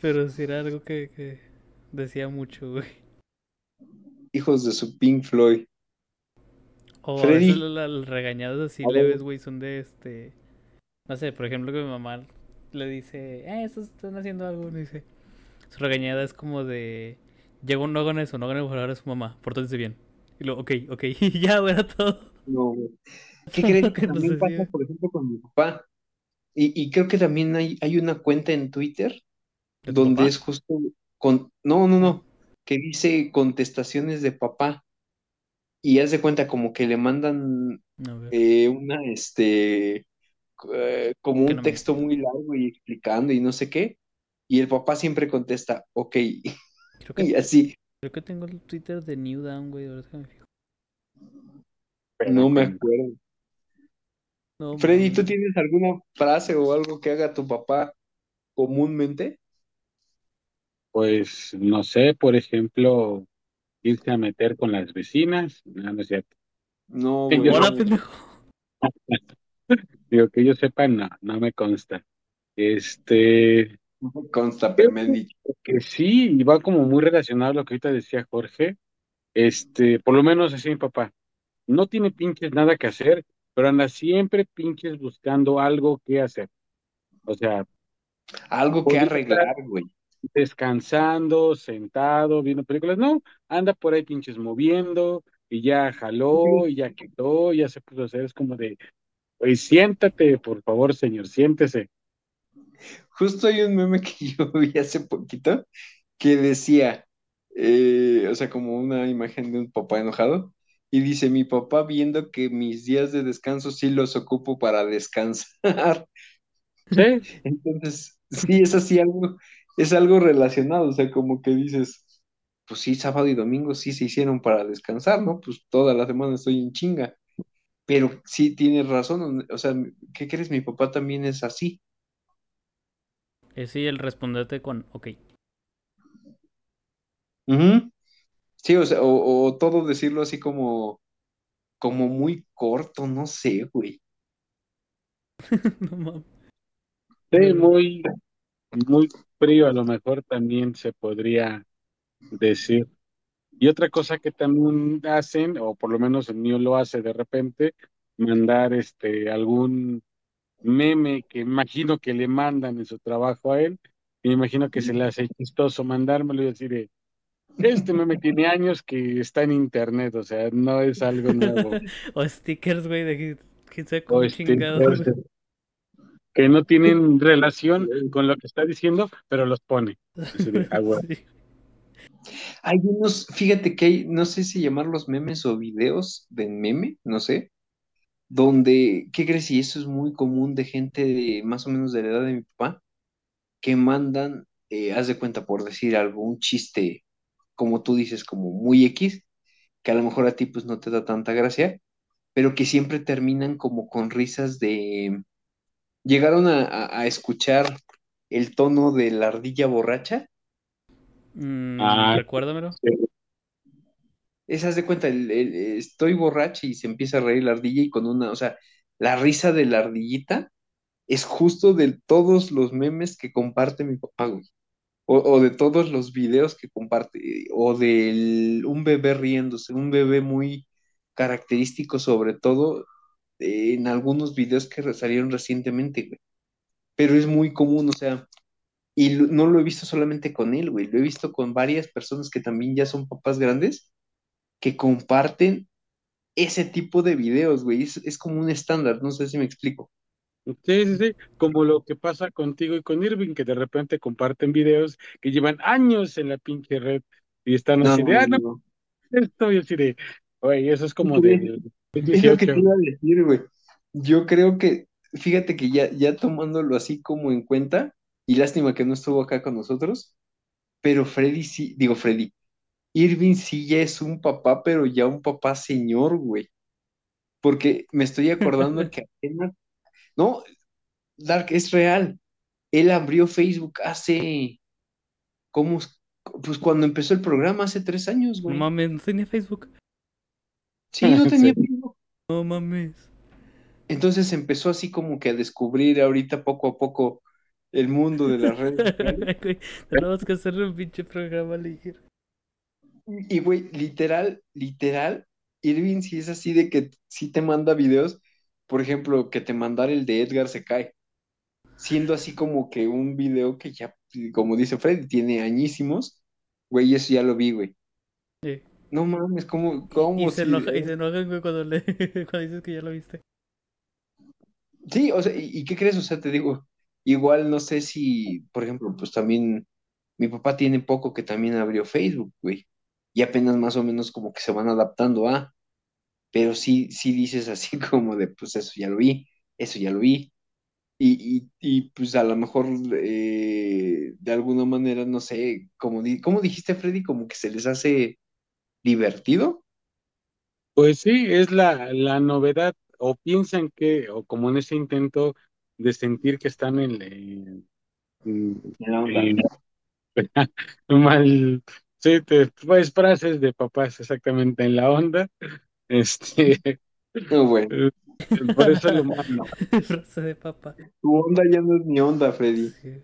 Pero sí era algo que, que decía mucho, güey. Hijos de su Pink Floyd. O a veces Freddy, la- las regañadas así leves, güey, son de este... No sé, por ejemplo, que mi mamá le dice, eh, estos están haciendo algo, me dice. Su regañada es como de, llegó, no hagan eso, no hagan embajador a su mamá, pórtense bien. Y luego, ok, ok, y ya, era todo. no, güey. ¿Qué crees que también pasa, por ejemplo, con mi papá? Y, y creo que también hay, hay una cuenta en Twitter ¿De tu donde papá? es justo con, no, no, no, que dice contestaciones de papá. Y haz de cuenta como que le mandan eh, una, este, eh, como un no texto muy largo y explicando y no sé qué, y el papá siempre contesta, ok, Creo que, y así, creo que tengo el Twitter de New Down, güey, ahora que me fijo. No me acuerdo. No Freddy, ¿tú tienes alguna frase o algo que haga tu papá comúnmente? Pues no sé, por ejemplo, irse a meter con las vecinas. No, no es cierto. No, güey. yo Hola, no. Digo, que yo sepa, no, no me consta. Este, No me consta, creo pero me han dicho. que sí, y va como muy relacionado a lo que ahorita decía Jorge. Este, por lo menos así mi papá. No tiene pinches nada que hacer, pero anda siempre pinches buscando algo que hacer. O sea, Algo que podría estar arreglar, güey. descansando, sentado, viendo películas. No, anda por ahí pinches moviendo, y ya jaló, y ya quitó, ya se puso a hacer. Es como de, oye, siéntate, por favor, señor, siéntese. Justo hay un meme que yo vi hace poquito que decía, eh, o sea, como una imagen de un papá enojado, y dice, mi papá viendo que mis días de descanso sí los ocupo para descansar. Sí, Entonces, sí, es así algo, es algo relacionado, o sea, como que dices, pues sí, sábado y domingo sí se hicieron para descansar, ¿no? Pues toda la semana estoy en chinga, pero sí tienes razón, o sea, ¿qué crees? Mi papá también es así. Es sí el responderte con, ok. Ujú. Sí, o sea, o, o todo decirlo así como, como muy corto, no sé, güey. No mames. sí, muy, muy frío a lo mejor también se podría decir. Y otra cosa que también hacen, o por lo menos el mío lo hace de repente, mandar este algún meme que imagino que le mandan en su trabajo a él, y me imagino que se le hace chistoso mandármelo y decir, este meme tiene años que está en internet, o sea, no es algo nuevo. o stickers, güey, de cómo este, chingados. que no tienen relación con lo que está diciendo, pero los pone. Así de, ah, güey. Sí. Hay unos, fíjate que hay, no sé si llamarlos memes o videos de meme, no sé, donde, ¿qué crees? Y eso es muy común de gente de más o menos de la edad de mi papá, que mandan, eh, haz de cuenta por decir algo, un chiste, como tú dices, como muy X, que a lo mejor a ti pues no te da tanta gracia, pero que siempre terminan como con risas de... ¿Llegaron a, escuchar el tono de la ardilla borracha? Mm, Ah, recuérdamelo. sí. Esa haz de cuenta, el- el- estoy borracha y se empieza a reír la ardilla y con una, o sea, la risa de la ardillita es justo de todos los memes que comparte mi papá, güey. O, o de todos los videos que comparte, o de un bebé riéndose, un bebé muy característico sobre todo eh, en algunos videos que salieron recientemente, güey. Pero es muy común, o sea, y no lo he visto solamente con él, güey, lo he visto con varias personas que también ya son papás grandes que comparten ese tipo de videos, güey. Es, es como un estándar, no sé si me explico. Sí, sí, sí, como lo que pasa contigo y con Irving, que de repente comparten videos que llevan años en la pinche red y están No, así de, ah, no, no. esto, y así de, oye, eso es como del Es lo que te 18. iba a decir, güey. Yo creo que, fíjate que ya, ya tomándolo así como en cuenta, y lástima que no estuvo acá con nosotros, pero Freddy sí, digo Freddy, Irving sí ya es un papá, pero ya un papá señor, güey. Porque me estoy acordando que apenas, no, Dark, es real. Él abrió Facebook hace, ¿cómo? es? Pues cuando empezó el programa, hace tres años, No güey. mames, no tenía Facebook. Sí, no tenía. Facebook. No mames. Entonces empezó así como que a descubrir ahorita poco a poco el mundo de las redes sociales. Tenemos que hacer un pinche programa ligero. Y, güey, literal, literal, Irving sí es así de que sí te manda videos, por ejemplo, que te mandara el de Edgar se cae, siendo así como que un video que ya, como dice Freddy, tiene añísimos, güey, eso ya lo vi, güey. Sí. No mames, ¿cómo, cómo y se si- enoja, y se enojan, güey, cuando, le, cuando dices que ya lo viste. Sí, o sea, ¿y, y qué crees? O sea, te digo, igual no sé si, por ejemplo, pues también mi papá tiene poco que también abrió Facebook, güey, y apenas más o menos como que se van adaptando a, pero sí, sí dices así como de, pues eso ya lo vi, eso ya lo vi, y, y, pues a lo mejor eh, de alguna manera, no sé, como, di- ¿cómo dijiste, Freddy? Como que se les hace divertido. Pues sí, es la, la novedad, o piensan que, o como en ese intento de sentir que están en, en- en- la onda. en- mal Sí, te, pues frases de papás exactamente en la onda. Este, No, güey. eh, por eso lo mando. Frase de papá. Tu onda ya no es mi onda, Freddy. Sí.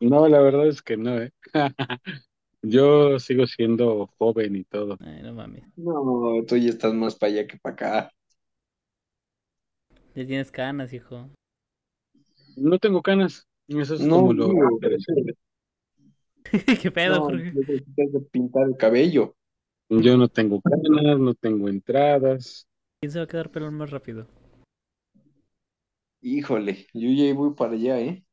No, la verdad es que no, ¿eh? Yo sigo siendo joven y todo. Ay, no mames. No, tú ya estás más para allá que para acá. Ya tienes canas, hijo. No tengo canas. Eso es No, como lo interesante. ¿Qué pedo, No, Jorge? necesitas de pintar el cabello. Yo no tengo canas, no tengo entradas. ¿Quién se va a quedar pelón más rápido? Híjole, yo ya voy para allá, ¿eh?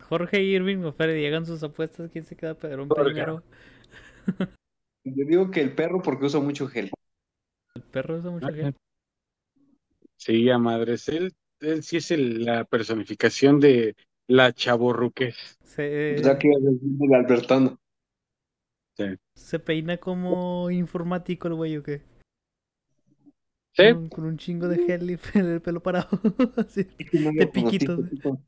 Jorge Irving o Freddy, hagan sus apuestas. ¿Quién se queda pelón primero? Yo digo que el perro porque usa mucho gel. El perro usa mucho Ajá. gel. Sí, a madres. Él, él sí es el- la personificación de la chavorruquez. Se, O sea que es el Albertano. se peina como informático el güey o qué? Sí, Con, con un chingo de gel y el pelo parado. Así. No De con-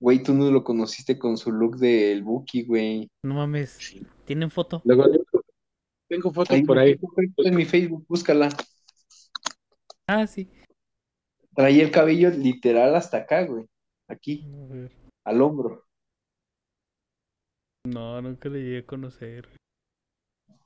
Güey, tú no lo conociste con su look del Buki, güey. No mames. ¿Tienen foto? luego tengo fotos Ahí por ahí. en mi Facebook, búscala. Ah, sí. Traía el cabello literal hasta acá, güey. Aquí, A ver. al hombro. No, nunca le llegué a conocer.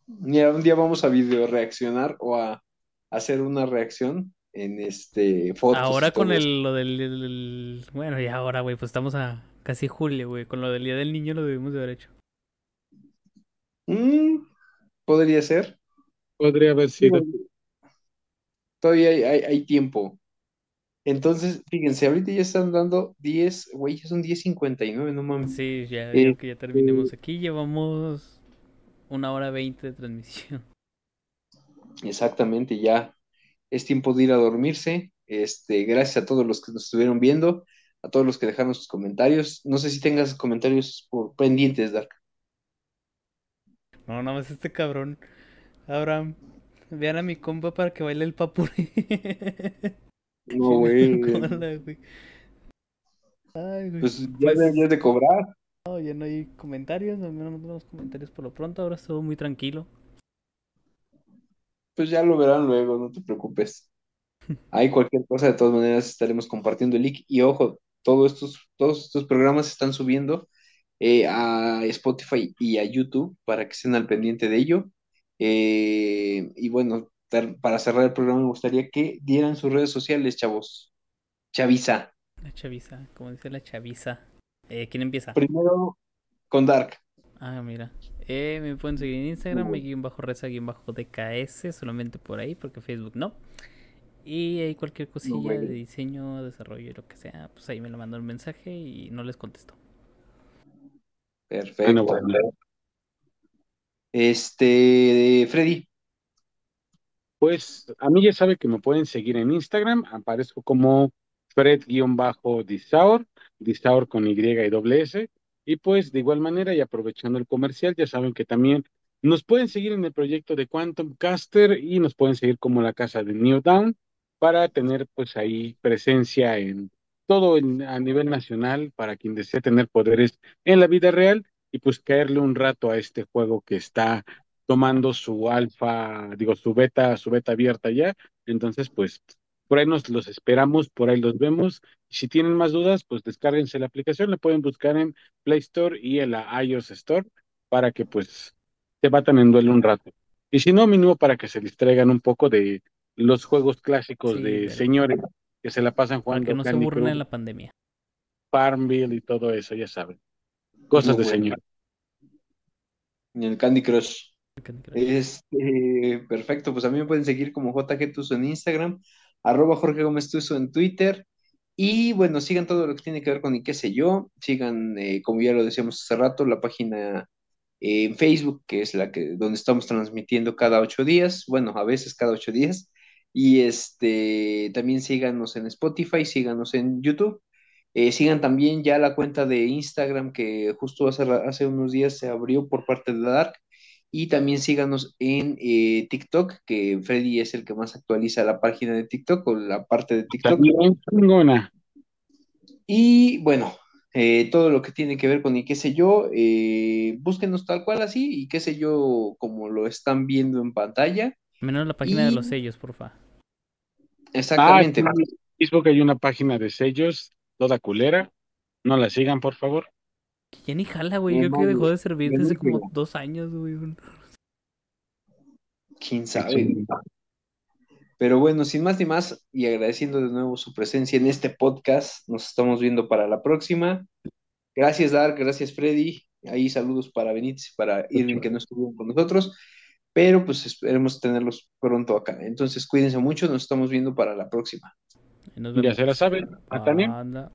Mira, un día vamos a video reaccionar o a hacer una reacción en este fotos. y Ahora con el, lo del, el- el- Bueno, ya ahora, güey, pues estamos a casi julio, güey. Con lo del Día del Niño lo debimos de haber hecho. Mm, podría ser. Podría haber sido. Todavía hay, hay- hay tiempo. Entonces, fíjense, ahorita ya están dando 10, güey, ya son 10.59, no mames. Sí, ya, Eh, que ya terminemos aquí. Llevamos una hora veinte de transmisión. Exactamente, ya es tiempo de ir a dormirse. Este, gracias a todos los que nos estuvieron viendo, a todos los que dejaron sus comentarios. No sé si tengas comentarios por pendientes, Dark. No, nada más este cabrón. Abraham, vean a mi compa para que baile el papuri. No, güey. Ay. Pues ya Pues, deberías de cobrar. no, ya no hay comentarios, no tenemos comentarios por lo pronto. Ahora estuvo muy tranquilo. Pues ya lo verán luego, no te preocupes. Hay cualquier cosa, de todas maneras estaremos compartiendo el link. Y ojo, todos estos, todos estos programas se están subiendo eh, a Spotify y a YouTube para que estén al pendiente de ello. Eh, y bueno, para cerrar el programa me gustaría que dieran sus redes sociales, chavos. Chaviza. La chaviza, como dice la chaviza. Eh, ¿Quién empieza? Primero con Dark. Ah, mira. Eh, me pueden seguir en Instagram, me guion bajo reza guion bajo DKS, solamente por ahí, porque Facebook no. Y hay cualquier cosilla de diseño, desarrollo, lo que sea, pues ahí me lo mandan un mensaje y no les contesto. Perfecto. Bueno, bueno. Este, Freddy. Pues a mí ya sabe que me pueden seguir en Instagram, aparezco como Fred-Disaur, Disaur con Y y S, y pues de igual manera y aprovechando el comercial, ya saben que también nos pueden seguir en el proyecto de Quantum Caster y nos pueden seguir como la casa de New Down para tener pues ahí presencia en todo a nivel nacional para quien desee tener poderes en la vida real y pues caerle un rato a este juego que está tomando su alfa, digo, su beta, su beta abierta ya. Entonces, pues, por ahí nos los esperamos, por ahí los vemos. Si tienen más dudas, pues descárguense la aplicación, la pueden buscar en Play Store y en la iOS Store para que pues se batan en duelo un rato. Y si no, mínimo para que se distraigan un poco de los juegos clásicos Sí, de señores que se la pasan Para que jugando no se Candy aburren Crush, en la pandemia. Farmville y todo eso, ya saben. Cosas Muy de bueno. señor. En el Candy Crush. Este, perfecto, pues a mí me pueden seguir como JG Tuso en Instagram, arroba Jorge Gómez Tuso en Twitter. Y bueno, sigan todo lo que tiene que ver con y qué sé yo. Sigan, eh, como ya lo decíamos hace rato, la página eh, en Facebook, que es la que donde estamos transmitiendo cada ocho días. Bueno, a veces cada ocho días. Y este también síganos en Spotify, síganos en YouTube. Eh, sigan también ya la cuenta de Instagram que justo hace, hace unos días se abrió por parte de Dark. Y también síganos en eh, TikTok, que Freddy es el que más actualiza la página de TikTok o la parte de TikTok. Y bueno, eh, todo lo que tiene que ver con y qué sé yo, eh, búsquenos tal cual así y qué sé yo, como lo están viendo en pantalla. Menos la página de los sellos, porfa. Exactamente. Ah, en Facebook hay una página de sellos, toda culera. No la sigan, por favor. Que ya ni jala, güey. No Creo que dejó de servir yo no desde como dos años, güey. quién sabe. Pero bueno, sin más ni más, y agradeciendo de nuevo su presencia en este podcast, nos estamos viendo para la próxima. Gracias, Dark, gracias, Freddy. Ahí saludos para Benítez y para Irving que no estuvieron con nosotros, pero pues esperemos tenerlos pronto acá. Entonces, cuídense mucho, nos estamos viendo para la próxima. Y nos Ya se la saben. ¿A Tania? Anda.